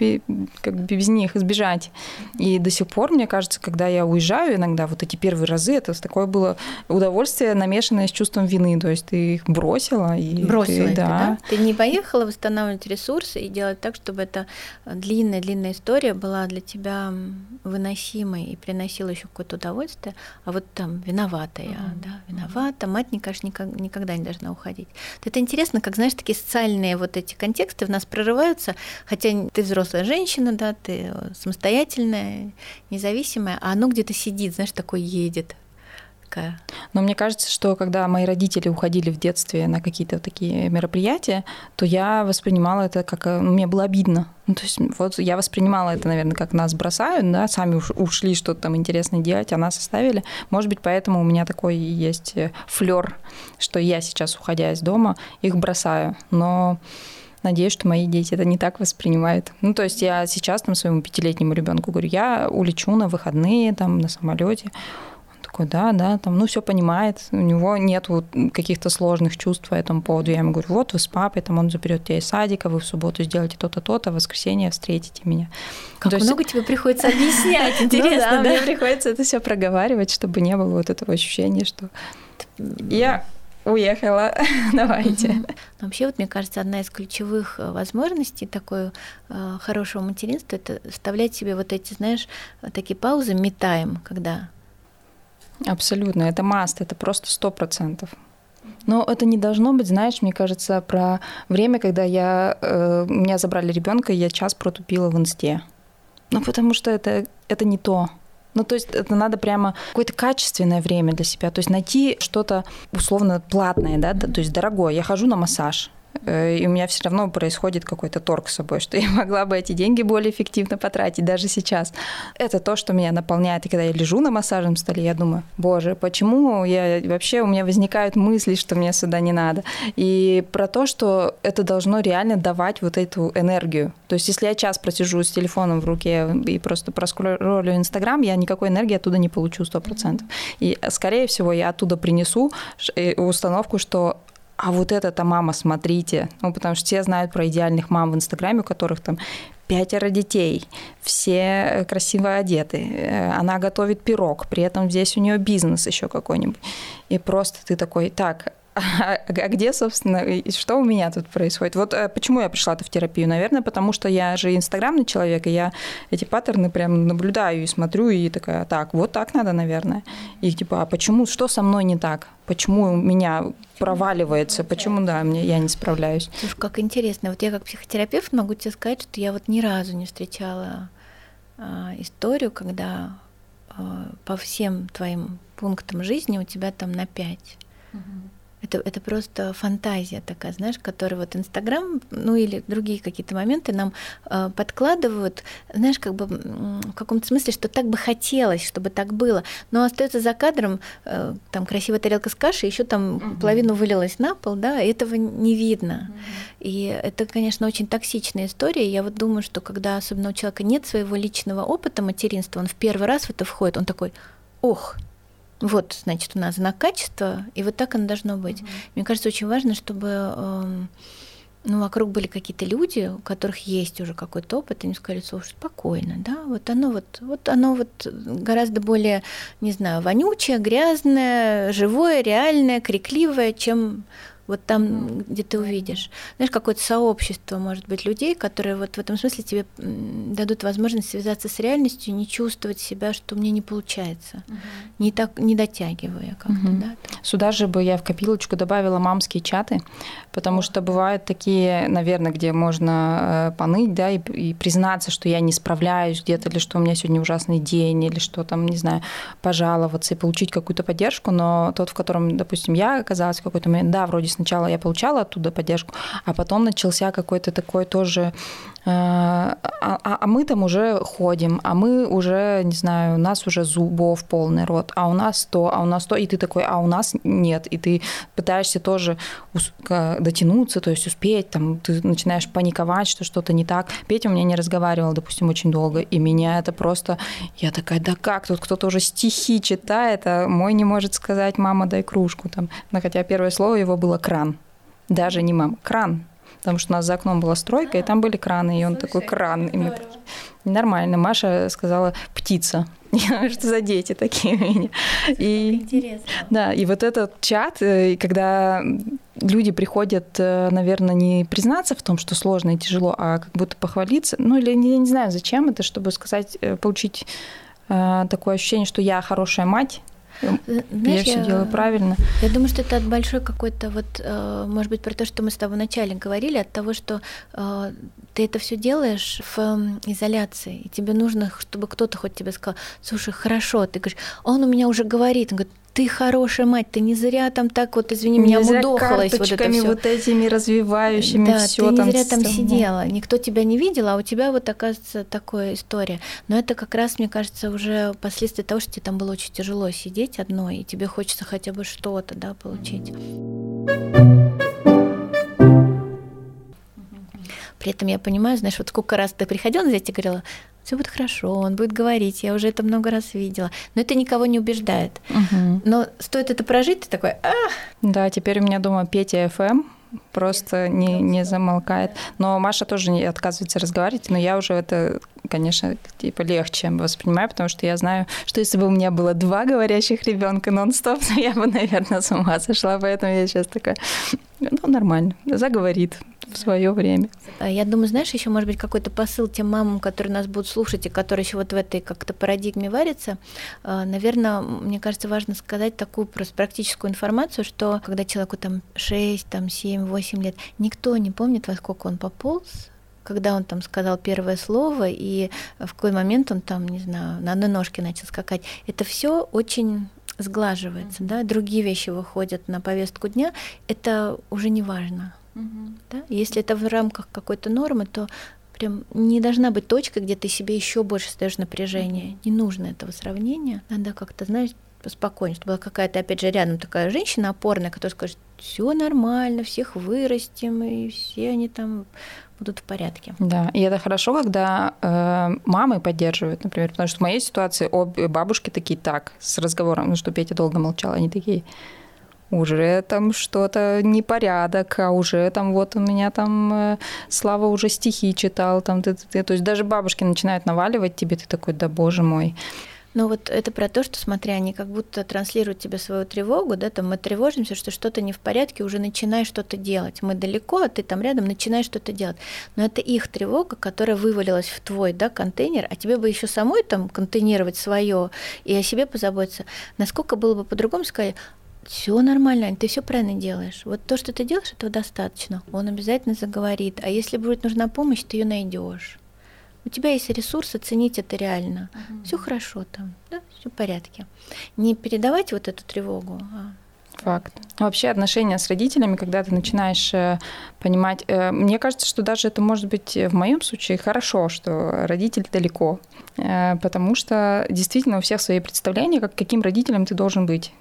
как бы без них избежать. И до сих пор, мне кажется, когда я уезжаю иногда, вот эти первые разы, это такое было удовольствие, намешанное с чувством вины, то есть ты их бросила. И бросила ты, да. да. Ты не поехала восстанавливать ресурсы и делать так, чтобы эта длинная-длинная история была для тебя выносимой и приносила еще какое-то удовольствие, а вот там виноватая, mm-hmm. да, виновата, мать, мне кажется, никогда не должна уходить. Это интересно, как, знаешь, такие социальные вот эти контексты в нас прорываются, хотя ты взрослая женщина, да, ты самостоятельная, независимая, а оно где-то сидит, знаешь, такое едет такая. Но мне кажется, что когда мои родители уходили в детстве на какие-то такие мероприятия, то я воспринимала это как... Ну, мне было обидно. Ну, то есть вот я воспринимала это, наверное, как нас бросают, да, сами ушли что-то там интересное делать, а нас оставили. Может быть, поэтому у меня такой есть э, флер, что я сейчас, уходя из дома, их бросаю. Но надеюсь, что мои дети это не так воспринимают. Ну, то есть я сейчас там своему пятилетнему ребенку говорю, я улечу на выходные там на самолете такой, да, да, там, ну, все понимает, у него нет вот каких-то сложных чувств по этому поводу. Я ему говорю, вот вы с папой, там, он заберет тебя из садика, вы в субботу сделаете то-то, то-то, в воскресенье встретите меня. Как то много есть... тебе приходится объяснять, ну интересно, да? Мне приходится это все проговаривать, чтобы не было вот этого ощущения, что я уехала, давайте. Вообще, вот мне кажется, одна из ключевых э, возможностей такой э, хорошего материнства это вставлять себе вот эти, знаешь, такие паузы метаем, когда Абсолютно, это маст, это просто сто процентов. Но это не должно быть, знаешь, мне кажется, про время, когда я, э, меня забрали ребенка, и я час протупила в инсте. Ну, потому что это, это не то. Ну, то есть это надо прямо какое-то качественное время для себя. То есть найти что-то условно платное, да, то есть дорогое. Я хожу на массаж. Э, и у меня все равно происходит какой-то торг с собой, что я могла бы эти деньги более эффективно потратить даже сейчас. Это то, что меня наполняет. И когда я лежу на массажном столе, я думаю, боже, почему я вообще у меня возникают мысли, что мне сюда не надо. И про то, что это должно реально давать вот эту энергию. То есть если я час просижу с телефоном в руке и просто проскроллю Инстаграм, я никакой энергии оттуда не получу 100%. И, скорее всего, я оттуда принесу э, установку, что а вот эта-то мама, смотрите. Ну, потому что все знают про идеальных мам в Инстаграме, у которых там пятеро детей, все красиво одеты, э, она готовит пирог, при этом здесь у нее бизнес еще какой-нибудь. И просто ты такой, так, а, а где, собственно, и что у меня тут происходит? Вот э, почему я пришла-то в терапию? Наверное, потому что я же инстаграмный человек, и я эти паттерны прям наблюдаю и смотрю, и такая, так, вот так надо, наверное. И типа, а почему, что со мной не так? Почему у меня проваливается? Почему, да, мне, я не справляюсь? Слушай, как интересно. Вот я как психотерапевт могу тебе сказать, что я вот ни разу не встречала а, историю, когда а, по всем твоим пунктам жизни у тебя там на пять. Угу. Это, это просто фантазия такая, знаешь, которая вот Инстаграм, ну или другие какие-то моменты нам э, подкладывают, знаешь, как бы в каком-то смысле, что так бы хотелось, чтобы так было, но остается за кадром э, там красивая тарелка с кашей, еще там угу. половину вылилась на пол, да, и этого не видно. Угу. И это, конечно, очень токсичная история. Я вот думаю, что когда особенно у человека нет своего личного опыта материнства, он в первый раз в это входит, он такой, ох, вот, значит, у нас знак качества, и вот так оно должно быть. Mm-hmm. Мне кажется, очень важно, чтобы э, ну, вокруг были какие-то люди, у которых есть уже какой-то опыт, и они сказали, слушай, спокойно, да, вот оно вот, вот оно вот гораздо более, не знаю, вонючее, грязное, живое, реальное, крикливое, чем вот там, где ты увидишь. Знаешь, какое-то сообщество, может быть, людей, которые вот в этом смысле тебе дадут возможность связаться с реальностью, не чувствовать себя, что мне не получается, угу. не так, не дотягивая как-то, угу. да. Сюда же бы я в копилочку добавила мамские чаты, потому что бывают такие, наверное, где можно э, поныть, да, и, и признаться, что я не справляюсь где-то, или что у меня сегодня ужасный день, или что там, не знаю, пожаловаться и получить какую-то поддержку, но тот, в котором, допустим, я оказалась в какой-то момент, да, вроде сначала я получала оттуда поддержку, а потом начался какой-то такой тоже а, а, а мы там уже ходим, а мы уже, не знаю, у нас уже зубов полный рот, а у нас то, а у нас то, и ты такой, а у нас нет, и ты пытаешься тоже дотянуться, то есть успеть, там, ты начинаешь паниковать, что что-то не так. Петя у меня не разговаривал, допустим, очень долго, и меня это просто, я такая, да как, тут кто-то уже стихи читает, а мой не может сказать, мама, дай кружку, там, но хотя первое слово его было кран, даже не мама, кран, потому что у нас за окном была стройка, и там были краны, и он такой кран. И мы такие, нормально. Маша сказала птица. Что за дети такие у меня? И, Интересно. Да, и вот этот чат, э, когда люди приходят, э, наверное, не признаться в том, что сложно и тяжело, а как будто похвалиться. Ну, или я не знаю, зачем это, чтобы сказать, э, получить такое ощущение, что я хорошая мать, знаешь, я все делаю правильно. Я думаю, что это от большой какой-то вот, э, может быть, про то, что мы с тобой вначале говорили, от того, что э, ты это все делаешь в изоляции, и тебе нужно, чтобы кто-то хоть тебе сказал, слушай, хорошо, ты говоришь, он у меня уже говорит, он говорит, ты хорошая мать, ты не зря там так вот, извини меня, мудохалась вот это всё. вот этими развивающими да, все ты не зря там сидела, никто тебя не видел, а у тебя вот оказывается такая история. Но это как раз, мне кажется, уже последствия того, что тебе там было очень тяжело сидеть одной, и тебе хочется хотя бы что-то, да, получить. При этом я понимаю, знаешь, вот сколько раз ты приходила здесь и говорила, все будет хорошо, он будет говорить, я уже это много раз видела. Но это никого не убеждает. Угу. Но стоит это прожить, ты такой, а Да, теперь у меня дома Петя ФМ, просто не, не замолкает. Но Маша тоже не отказывается разговаривать, но я уже это, конечно, типа легче воспринимаю, потому что я знаю, что если бы у меня было два говорящих ребенка нон-стоп, то я бы, наверное, с ума сошла, поэтому я сейчас такая, ну, нормально, заговорит в свое время. Я думаю, знаешь, еще может быть какой-то посыл тем мамам, которые нас будут слушать и которые еще вот в этой как-то парадигме варятся. А, Наверное, мне кажется, важно сказать такую просто практическую информацию, что когда человеку там 6, там 7, 8 лет, никто не помнит, во сколько он пополз, когда он там сказал первое слово и в какой момент он там, не знаю, на одной ножке начал скакать. Это все очень сглаживается, mm-hmm. да, другие вещи выходят на повестку дня, это уже не важно. Угу. Да? Если это в рамках какой-то нормы, то прям не должна быть точка, где ты себе еще больше создаешь напряжение. Угу. Не нужно этого сравнения. Надо как-то, знаешь, спокойно, чтобы была какая-то, опять же, рядом такая женщина опорная, которая скажет, все нормально, всех вырастим, и все они там будут в порядке. Да, и это хорошо, когда э, мамы поддерживают, например, потому что в моей ситуации обе бабушки такие так, с разговором, ну что Петя долго молчал, они такие, уже там что-то непорядок, а уже там вот у меня там э, Слава уже стихи читал, там ты, ты, ты. То есть даже бабушки начинают наваливать тебе, ты такой, да боже мой. Ну вот это про то, что, смотри, они как будто транслируют тебе свою тревогу, да, там мы тревожимся, что что-то не в порядке, уже начинай что-то делать. Мы далеко, а ты там рядом, начинай что-то делать. Но это их тревога, которая вывалилась в твой, да, контейнер, а тебе бы еще самой там контейнировать свое и о себе позаботиться. Насколько было бы по-другому сказать, все нормально, ты все правильно делаешь. Вот то, что ты делаешь, этого достаточно. Он обязательно заговорит. А если будет нужна помощь, ты ее найдешь. У тебя есть ресурс оценить это реально. Угу. Все хорошо там, да, все в порядке. Не передавать вот эту тревогу, а Факт. Вообще отношения с родителями, когда ты начинаешь э, понимать, э, мне кажется, что даже это может быть в моем случае хорошо, что родитель далеко, э, потому что действительно у всех свои представления, как каким родителем ты должен быть.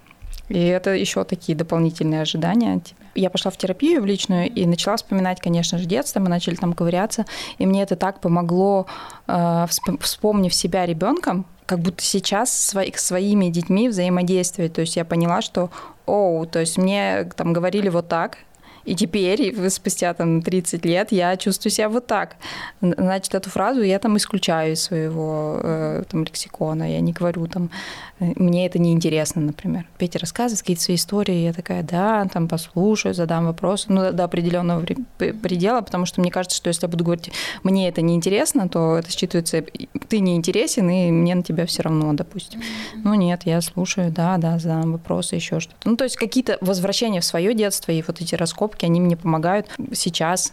И это еще такие дополнительные ожидания. Я пошла в терапию в личную и начала вспоминать, конечно же, детство. Мы начали там ковыряться. И мне это так помогло, э, вспомнив себя ребенком, как будто сейчас свои, своими детьми взаимодействовать. То есть я поняла, что, оу, то есть мне там говорили вот так, и теперь, спустя там 30 лет, я чувствую себя вот так. Значит, эту фразу я там исключаю из своего э, там, лексикона. Я не говорю там, э, мне это не интересно, например. Петя рассказывает какие-то свои истории, я такая, да, там послушаю, задам вопросы, ну, до определенного предела, потому что мне кажется, что если я буду говорить, мне это не интересно, то это считывается, ты не интересен, и мне на тебя все равно, допустим. Mm-hmm. Ну, нет, я слушаю, да, да, задам вопросы, еще что-то. Ну, то есть какие-то возвращения в свое детство и вот эти раскопки тренировки, они мне помогают сейчас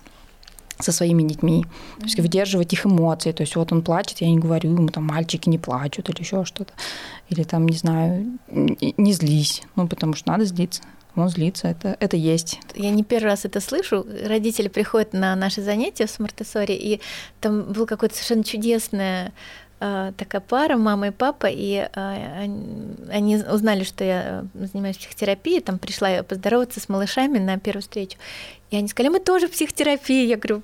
со своими детьми, mm-hmm. то есть выдерживать их эмоции. То есть вот он плачет, я не говорю ему, там, мальчики не плачут или еще что-то. Или там, не знаю, не злись, ну, потому что надо злиться. Он злится, это, это есть. Я не первый раз это слышу. Родители приходят на наши занятия в Смартесоре, и там был какой-то совершенно чудесное а, такая пара, мама и папа, и а, они узнали, что я э, занимаюсь психотерапией, там пришла я поздороваться с малышами на первую встречу, и они сказали, мы тоже в психотерапии. Я говорю,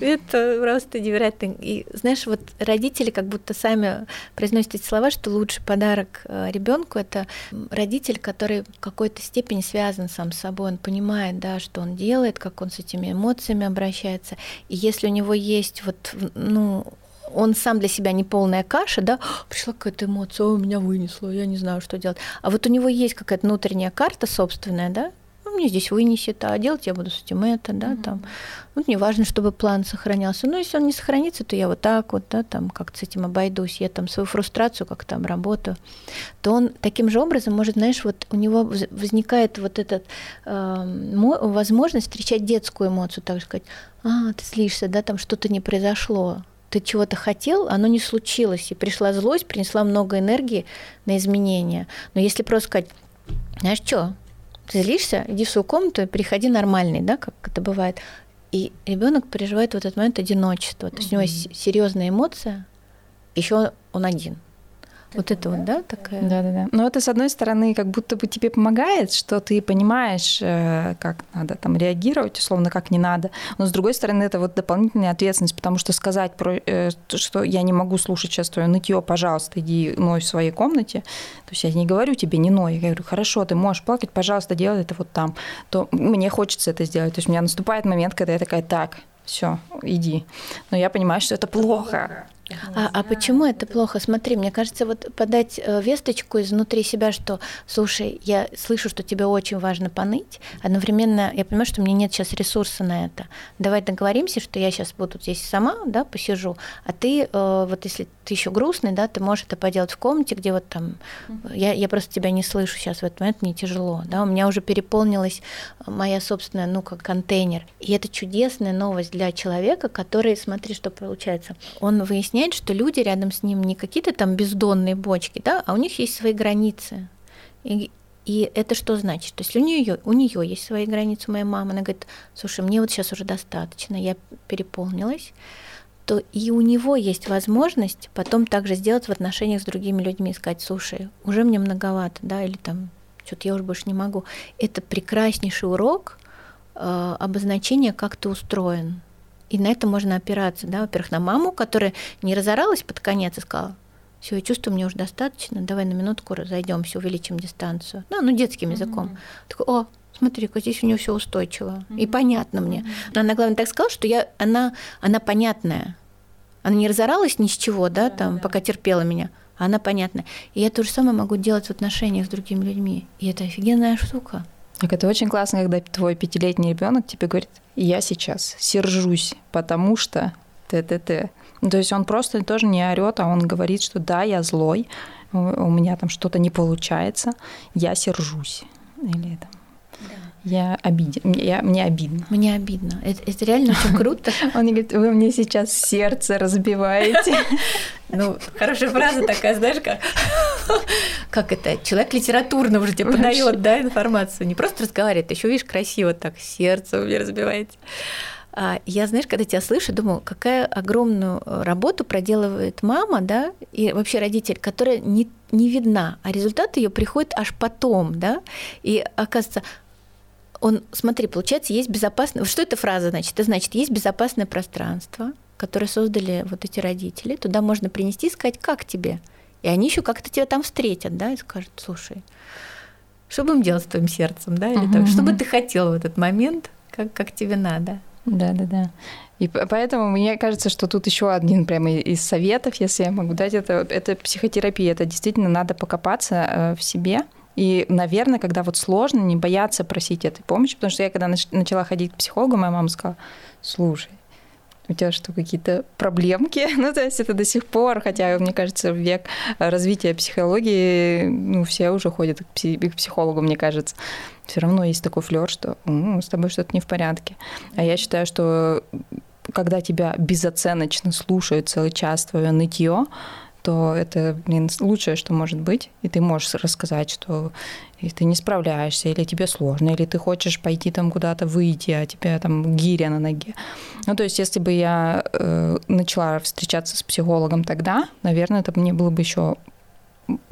это просто невероятно. И знаешь, вот родители как будто сами произносят эти слова, что лучший подарок э, ребенку это родитель, который в какой-то степени связан сам с собой, он понимает, да, что он делает, как он с этими эмоциями обращается. И если у него есть вот, ну, он сам для себя не полная каша, да, пришла какая-то эмоция, о, меня вынесло, я не знаю, что делать. А вот у него есть какая-то внутренняя карта собственная, да, ну, мне здесь вынесет, а делать я буду с этим это, да, mm-hmm. там. Ну, мне важно, чтобы план сохранялся. Но если он не сохранится, то я вот так вот, да, там, как-то с этим обойдусь, я там свою фрустрацию как там работаю, то он таким же образом может, знаешь, вот у него возникает вот эта э, возможность встречать детскую эмоцию, так сказать, а, ты злишься, да, там что-то не произошло, ты чего-то хотел, оно не случилось, и пришла злость, принесла много энергии на изменения. Но если просто сказать, знаешь что, ты злишься, иди в свою комнату и приходи нормальный, да, как это бывает. И ребенок переживает в этот момент одиночество. То есть mm-hmm. у него серьезная эмоция, еще он один. Вот это вот, да, такая? Да-да-да. Но это, с одной стороны, как будто бы тебе помогает, что ты понимаешь, э, как надо там реагировать, условно, как не надо. Но, с другой стороны, это вот дополнительная ответственность, потому что сказать, про, э, что я не могу слушать сейчас твое нытье, пожалуйста, иди ной в своей комнате. То есть я не говорю тебе не ной, я говорю, хорошо, ты можешь плакать, пожалуйста, делай это вот там. То мне хочется это сделать. То есть у меня наступает момент, когда я такая, так, все, иди. Но я понимаю, что это плохо. А, а почему это плохо? Смотри, мне кажется, вот подать э, весточку изнутри себя, что, слушай, я слышу, что тебе очень важно поныть, одновременно я понимаю, что мне нет сейчас ресурса на это. Давай договоримся, что я сейчас буду здесь сама, да, посижу, а ты, э, вот если ты еще грустный, да, ты можешь это поделать в комнате, где вот там, я, я просто тебя не слышу сейчас в этот момент, мне тяжело, да, у меня уже переполнилась моя собственная, ну, как контейнер. И это чудесная новость для человека, который, смотри, что получается, он выясняет, что люди рядом с ним не какие-то там бездонные бочки, да, а у них есть свои границы. И, и это что значит? То есть у нее, у нее есть свои границы, у моей мамы, она говорит, слушай, мне вот сейчас уже достаточно, я переполнилась, то и у него есть возможность потом также сделать в отношениях с другими людьми, сказать, слушай, уже мне многовато, да, или там, что-то я уже больше не могу. Это прекраснейший урок э, обозначения, как ты устроен. И на это можно опираться, да, во-первых, на маму, которая не разоралась под конец и сказала, Все, я чувствую, мне уже достаточно, давай на минутку разойдемся, увеличим дистанцию. Ну, ну детским языком. Mm-hmm. Такой, о, смотри-ка, здесь у нее все устойчиво mm-hmm. и понятно мне. Mm-hmm. Но она, главное, так сказала, что я, она, она понятная. Она не разоралась ни с чего, да, там, да. пока терпела меня, а она понятная. И я то же самое могу делать в отношениях с другими людьми. И это офигенная штука. Так это очень классно, когда твой пятилетний ребенок тебе говорит, я сейчас сержусь, потому что т-т-т. Ну, то есть он просто тоже не орет, а он говорит, что да, я злой, у меня там что-то не получается, я сержусь. Или там я обиден, я, мне обидно. Мне обидно. Это, это реально очень круто. Он говорит, вы мне сейчас сердце разбиваете. Ну, хорошая фраза такая, знаешь, как, как это, человек литературно уже тебе подает, да, информацию. Не просто разговаривает, еще, видишь, красиво так, сердце у меня разбиваете. А я, знаешь, когда тебя слышу, думаю, какая огромную работу проделывает мама, да, и вообще родитель, которая не, не видна, а результат ее приходит аж потом, да, и оказывается, он, смотри, получается, есть безопасное... Что эта фраза значит? Это значит, есть безопасное пространство, которое создали вот эти родители. Туда можно принести и сказать, как тебе? И они еще как-то тебя там встретят, да, и скажут, слушай, что будем делать с твоим сердцем, да, или так, что бы ты хотел в этот момент, как, как тебе надо. Да, да, да. И поэтому мне кажется, что тут еще один прямо из советов, если я могу дать, это, это психотерапия. Это действительно надо покопаться э, в себе, и, наверное, когда вот сложно, не бояться просить этой помощи, потому что я когда начала ходить к психологу, моя мама сказала, слушай, у тебя что, какие-то проблемки? Ну, то есть это до сих пор, хотя, мне кажется, век развития психологии, ну, все уже ходят к, психологу, мне кажется. Все равно есть такой флер, что с тобой что-то не в порядке. А я считаю, что когда тебя безоценочно слушают целый час твое нытье, то это, блин, лучшее, что может быть. И ты можешь рассказать, что ты не справляешься, или тебе сложно, или ты хочешь пойти там куда-то выйти, а тебя там гиря на ноге. Ну, то есть, если бы я э, начала встречаться с психологом тогда, наверное, это мне было бы еще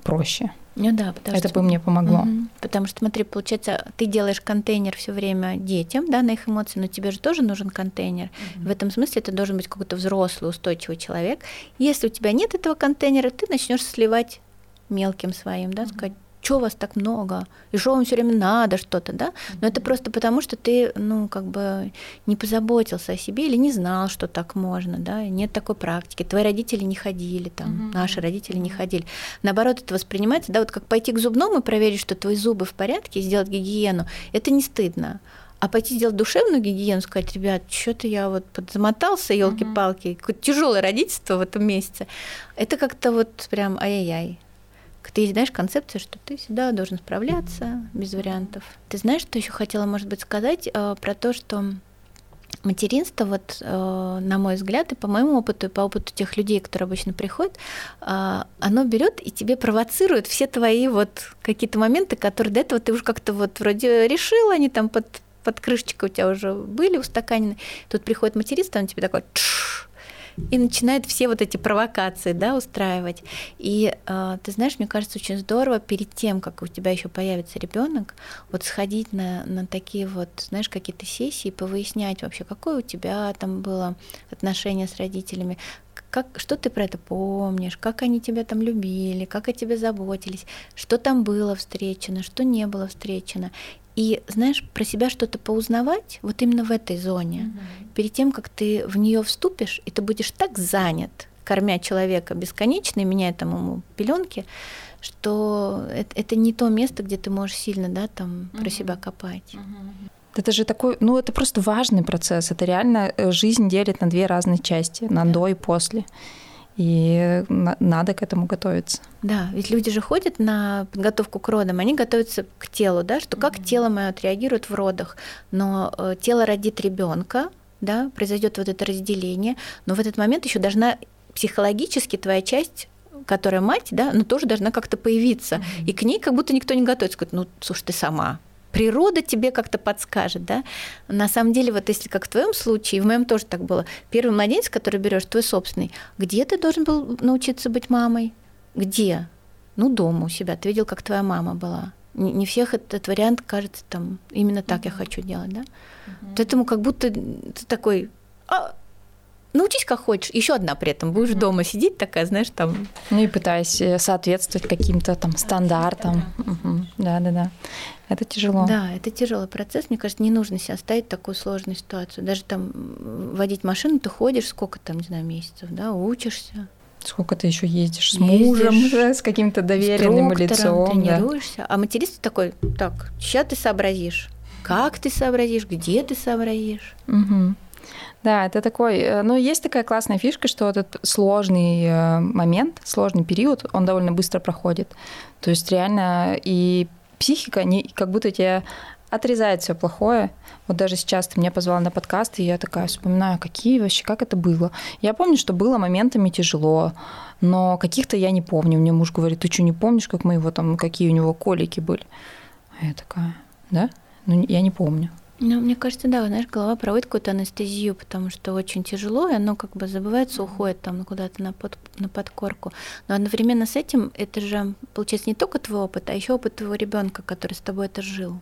проще. Ну да, потому это что... бы мне помогло. Угу. Потому что, смотри, получается, ты делаешь контейнер все время детям, да, на их эмоции, но тебе же тоже нужен контейнер. Угу. В этом смысле это должен быть какой-то взрослый, устойчивый человек. Если у тебя нет этого контейнера, ты начнешь сливать мелким своим, да, угу. сказать, что вас так много, и что вам все время надо что-то, да? Но это просто потому, что ты, ну, как бы не позаботился о себе или не знал, что так можно, да? Нет такой практики. Твои родители не ходили там, mm наши родители не ходили. Наоборот, это воспринимается, да, вот как пойти к зубному и проверить, что твои зубы в порядке, и сделать гигиену, это не стыдно. А пойти сделать душевную гигиену, сказать, ребят, что-то я вот подзамотался, елки-палки, какое-то тяжелое родительство в этом месяце. Это как-то вот прям ай-яй-яй ты знаешь концепцию, что ты всегда должен справляться без вариантов. Ты знаешь, что еще хотела, может быть, сказать э, про то, что материнство, вот, э, на мой взгляд, и по моему опыту, и по опыту тех людей, которые обычно приходят, э, оно берет и тебе провоцирует все твои вот какие-то моменты, которые до этого ты уже как-то вот вроде решил, они там под, под крышечкой у тебя уже были устаканены. Тут приходит материнство, оно тебе такое и начинает все вот эти провокации да, устраивать. И э, ты знаешь, мне кажется, очень здорово перед тем, как у тебя еще появится ребенок, вот сходить на, на такие вот, знаешь, какие-то сессии, повыяснять вообще, какое у тебя там было отношение с родителями, как, что ты про это помнишь, как они тебя там любили, как о тебе заботились, что там было встречено, что не было встречено. И, знаешь, про себя что-то поузнавать вот именно в этой зоне, mm-hmm. перед тем, как ты в нее вступишь, и ты будешь так занят, кормя человека бесконечно и меняя там ему пеленки, что это, это не то место, где ты можешь сильно, да, там mm-hmm. про себя копать. Mm-hmm. Это же такой, ну это просто важный процесс. Это реально э, жизнь делит на две разные части, на да. до и после и надо к этому готовиться. Да, ведь люди же ходят на подготовку к родам, они готовятся к телу, да, что как mm-hmm. тело мое отреагирует в родах, но э, тело родит ребенка, да, произойдет вот это разделение, но в этот момент еще должна психологически твоя часть которая мать, да, она тоже должна как-то появиться. Mm-hmm. И к ней как будто никто не готовится. Говорит, ну, слушай, ты сама, природа тебе как-то подскажет, да. На самом деле, вот если как в твоем случае, в моем тоже так было, первый младенец, который берешь, твой собственный, где ты должен был научиться быть мамой? Где? Ну, дома у себя. Ты видел, как твоя мама была. Не, не всех этот вариант кажется там именно так mm-hmm. я хочу делать, да. Mm-hmm. Поэтому как будто ты такой, а, научись как хочешь. Еще одна при этом. Будешь дома сидеть такая, знаешь, там... Ну и пытаясь э, соответствовать каким-то там стандартам. Да-да-да. Это тяжело. Да, это тяжелый процесс. Мне кажется, не нужно себя ставить в такую сложную ситуацию. Даже там водить машину, ты ходишь сколько там, не знаю, месяцев, да, учишься. Сколько ты еще ездишь с ездишь, мужем, да, с каким-то доверенным лицом. тренируешься. Да. А материст такой, так, сейчас ты сообразишь. Как ты сообразишь, где ты сообразишь. Угу. Да, это такой, ну, есть такая классная фишка, что этот сложный э, момент, сложный период, он довольно быстро проходит. То есть реально и психика не, как будто тебя отрезает все плохое. Вот даже сейчас ты меня позвала на подкаст, и я такая вспоминаю, какие вообще, как это было. Я помню, что было моментами тяжело, но каких-то я не помню. Мне муж говорит, ты что, не помнишь, как мы его там, какие у него колики были? А я такая, да? Ну, я не помню. Ну, мне кажется, да, знаешь, голова проводит какую-то анестезию, потому что очень тяжело, и оно как бы забывается, уходит там куда-то на, под, на подкорку. Но одновременно с этим это же, получается, не только твой опыт, а еще опыт твоего ребенка, который с тобой это жил.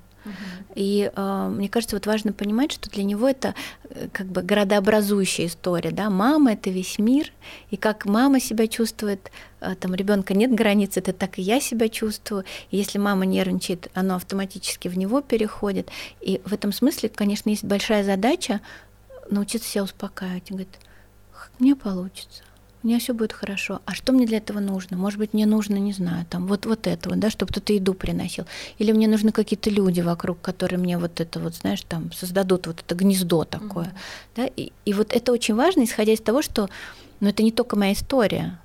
И э, мне кажется, вот важно понимать, что для него это э, как бы городообразующая история, да, мама это весь мир, и как мама себя чувствует, э, там ребенка нет границ, это так и я себя чувствую. И если мама нервничает, оно автоматически в него переходит. И в этом смысле, конечно, есть большая задача научиться себя успокаивать. Говорит, мне получится у меня все будет хорошо. А что мне для этого нужно? Может быть, мне нужно, не знаю, там вот, вот этого, да, чтобы кто-то еду приносил. Или мне нужны какие-то люди вокруг, которые мне вот это вот, знаешь, там создадут вот это гнездо такое. Mm-hmm. Да? И, и вот это очень важно, исходя из того, что ну, это не только моя история.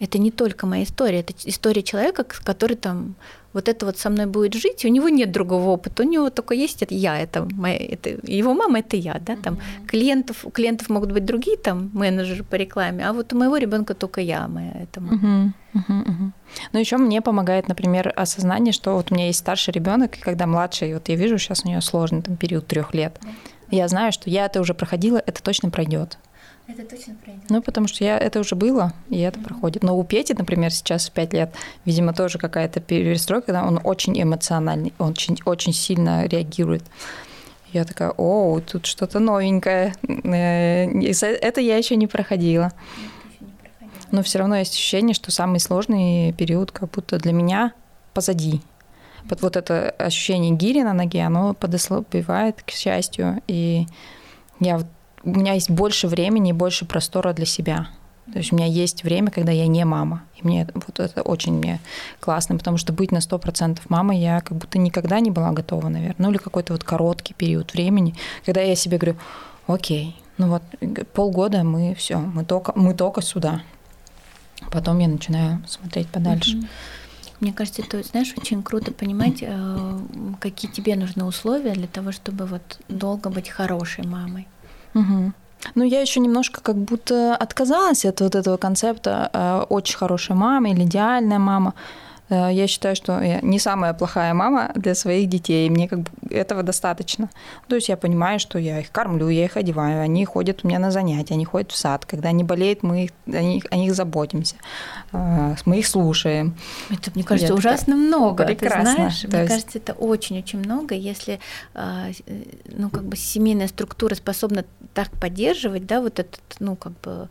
Это не только моя история, это история человека, который там вот это вот со мной будет жить, у него нет другого опыта, у него только есть это я, это, моя, это его мама, это я, да, там mm-hmm. клиентов, у клиентов могут быть другие там менеджеры по рекламе, а вот у моего ребенка только я, моя это мама. Mm-hmm. Mm-hmm. Ну еще мне помогает, например, осознание, что вот у меня есть старший ребенок, и когда младший, вот я вижу сейчас у нее сложный там период трех лет, я знаю, что я это уже проходила, это точно пройдет. Это точно пройдет. Ну, потому что я это уже было, и это mm-hmm. проходит. Но у Пети, например, сейчас 5 лет, видимо, тоже какая-то перестройка, когда он очень эмоциональный, он очень, очень сильно реагирует. Я такая, о, тут что-то новенькое. Э, это я еще не проходила. Но все равно есть ощущение, что самый сложный период как будто для меня позади. Вот, вот это ощущение гири на ноге, оно подослабевает, к счастью. И я вот у меня есть больше времени и больше простора для себя. То есть у меня есть время, когда я не мама. И мне вот это очень мне классно, потому что быть на 100% мамой я как будто никогда не была готова, наверное. Ну или какой-то вот короткий период времени, когда я себе говорю, окей, ну вот полгода мы все, мы только, мы только сюда. Потом я начинаю смотреть подальше. Мне кажется, это, знаешь, очень круто понимать, э, какие тебе нужны условия для того, чтобы вот долго быть хорошей мамой. Угу. Ну, я еще немножко как будто отказалась от вот этого концепта э, очень хорошая мама или идеальная мама. Э, я считаю, что я не самая плохая мама для своих детей. Мне как бы этого достаточно. То есть я понимаю, что я их кормлю, я их одеваю, они ходят у меня на занятия, они ходят в сад. Когда они болеют, мы их, о, них, о них заботимся, э, мы их слушаем. Это, мне кажется, я ужасно такая, много. Прекрасно. Ты знаешь, мне есть... кажется, это очень-очень много, если э, ну, как бы семейная структура способна так поддерживать, да, вот этот, ну, как бы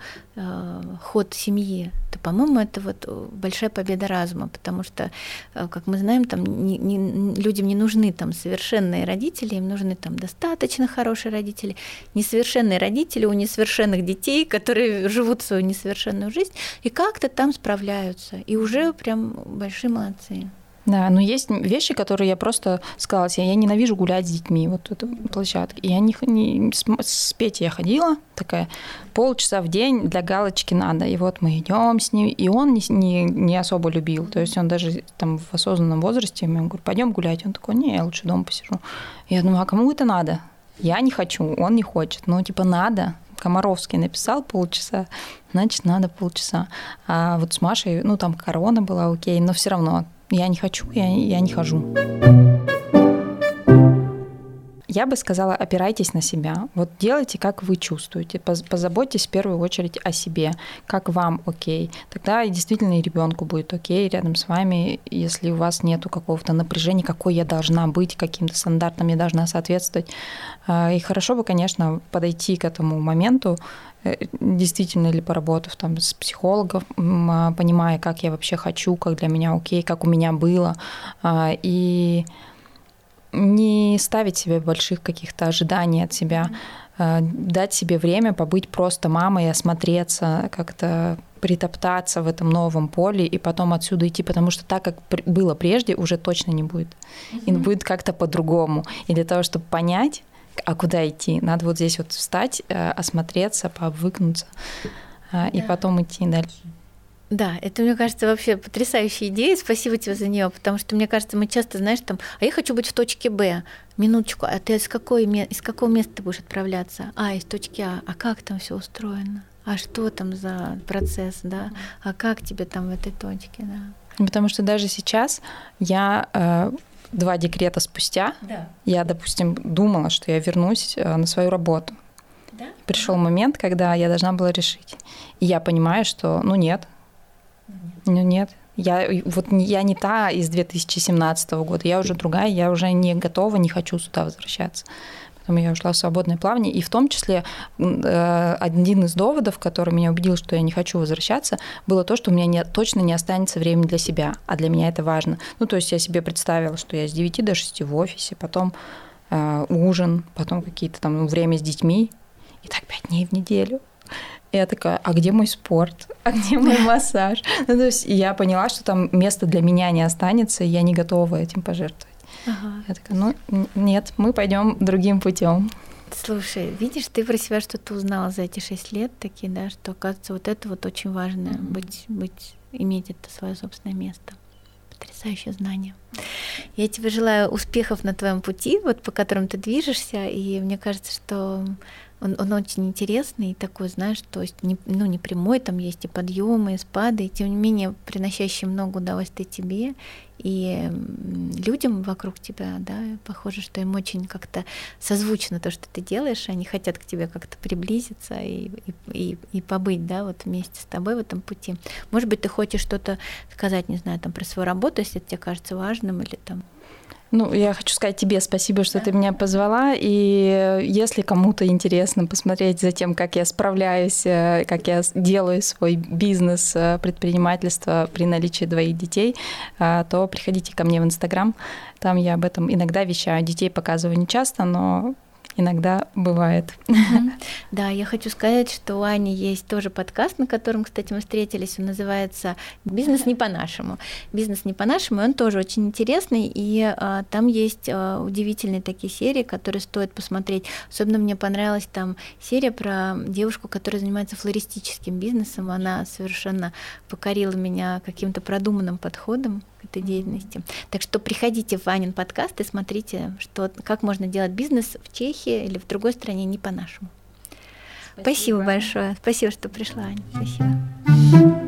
ход семьи, то, по-моему, это вот большая победа разума, потому что что, э, как мы знаем, там не, не, людям не нужны там совершенные родители, им нужны там достаточно хорошие родители. Несовершенные родители у несовершенных детей, которые живут свою несовершенную жизнь и как-то там справляются. И уже прям большие молодцы. Да, но есть вещи, которые я просто сказала себе, я ненавижу гулять с детьми, вот эту площадке. И я не, не с, с Петей я ходила, такая полчаса в день для галочки надо. И вот мы идем с ним, и он не, не, не особо любил. То есть он даже там в осознанном возрасте, я говорю, пойдем гулять. Он такой, не, я лучше дома посижу. Я думаю, а кому это надо? Я не хочу, он не хочет. Ну, типа, надо. Комаровский написал полчаса, значит, надо полчаса. А вот с Машей, ну, там корона была, окей, но все равно я не хочу, я, я не хожу. Я бы сказала, опирайтесь на себя. Вот делайте, как вы чувствуете. Позаботьтесь в первую очередь о себе, как вам окей. Тогда действительно и ребенку будет окей рядом с вами, если у вас нету какого-то напряжения, какой я должна быть, каким-то стандартам я должна соответствовать. А, и хорошо бы, конечно, подойти к этому моменту, э, действительно ли поработав там с психологом, а, понимая, как я вообще хочу, как для меня окей, как у меня было. А, и не ставить себе больших каких-то ожиданий от себя, э, дать себе время побыть просто мамой, осмотреться, как-то притоптаться в этом новом поле и потом отсюда идти, потому что так, как было прежде, уже точно не будет. И будет как-то по-другому. И для того, чтобы понять, а куда идти, надо вот здесь вот встать, э, осмотреться, пообвыкнуться э, и потом идти дальше. Да, это, мне кажется, вообще потрясающая идея. Спасибо тебе за нее, потому что, мне кажется, мы часто, знаешь, там, а я хочу быть в точке Б. Минуточку, а ты из, какой, из какого места ты будешь отправляться? А, из точки А. А как там все устроено? А что там за процесс, да? А как тебе там в этой точке, да? Потому что даже сейчас я э, два декрета спустя, да. я, допустим, думала, что я вернусь э, на свою работу. Да? Пришел момент, когда я должна была решить. И я понимаю, что, ну нет, ну нет. Я, вот я не та из 2017 года, я уже другая, я уже не готова, не хочу сюда возвращаться. Потом я ушла в свободное плавание, и в том числе э, один из доводов, который меня убедил, что я не хочу возвращаться, было то, что у меня не, точно не останется времени для себя, а для меня это важно. Ну, то есть я себе представила, что я с 9 до 6 в офисе, потом э, ужин, потом какие-то там время с детьми, и так 5 дней в неделю. Я такая, а где мой спорт? А где мой массаж? Ну, то есть я поняла, что там места для меня не останется, и я не готова этим пожертвовать. Ага. Я такая, ну нет, мы пойдем другим путем. Слушай, видишь, ты про себя что-то узнала за эти шесть лет, такие, да, что, оказывается, вот это вот очень важно, mm-hmm. быть, быть, иметь это свое собственное место. Потрясающее знание. Я тебе желаю успехов на твоем пути, вот по которым ты движешься, и мне кажется, что он, он очень интересный, такой, знаешь, то есть не, ну, не прямой, там есть и подъемы, и спады, и тем не менее приносящий много удовольствия тебе и людям вокруг тебя, да, похоже, что им очень как-то созвучно то, что ты делаешь, они хотят к тебе как-то приблизиться и, и, и, и побыть, да, вот вместе с тобой в этом пути. Может быть, ты хочешь что-то сказать, не знаю, там про свою работу, если это тебе кажется важным, или там ну, я хочу сказать тебе спасибо, что ты меня позвала. И если кому-то интересно посмотреть за тем, как я справляюсь, э, как я делаю свой бизнес, э, предпринимательство при наличии двоих детей, э, то приходите ко мне в Инстаграм. Там я об этом иногда вещаю. Детей показываю не часто, но иногда бывает. Да, я хочу сказать, что у Ани есть тоже подкаст, на котором, кстати, мы встретились. Он называется «Бизнес не по-нашему». «Бизнес не по-нашему», он тоже очень интересный, и а, там есть а, удивительные такие серии, которые стоит посмотреть. Особенно мне понравилась там серия про девушку, которая занимается флористическим бизнесом. Она совершенно покорила меня каким-то продуманным подходом к этой деятельности. Так что приходите в Анин подкаст и смотрите, что, как можно делать бизнес в Чехии или в другой стране не по-нашему. Спасибо. Спасибо большое. Спасибо, что пришла, Аня. Спасибо.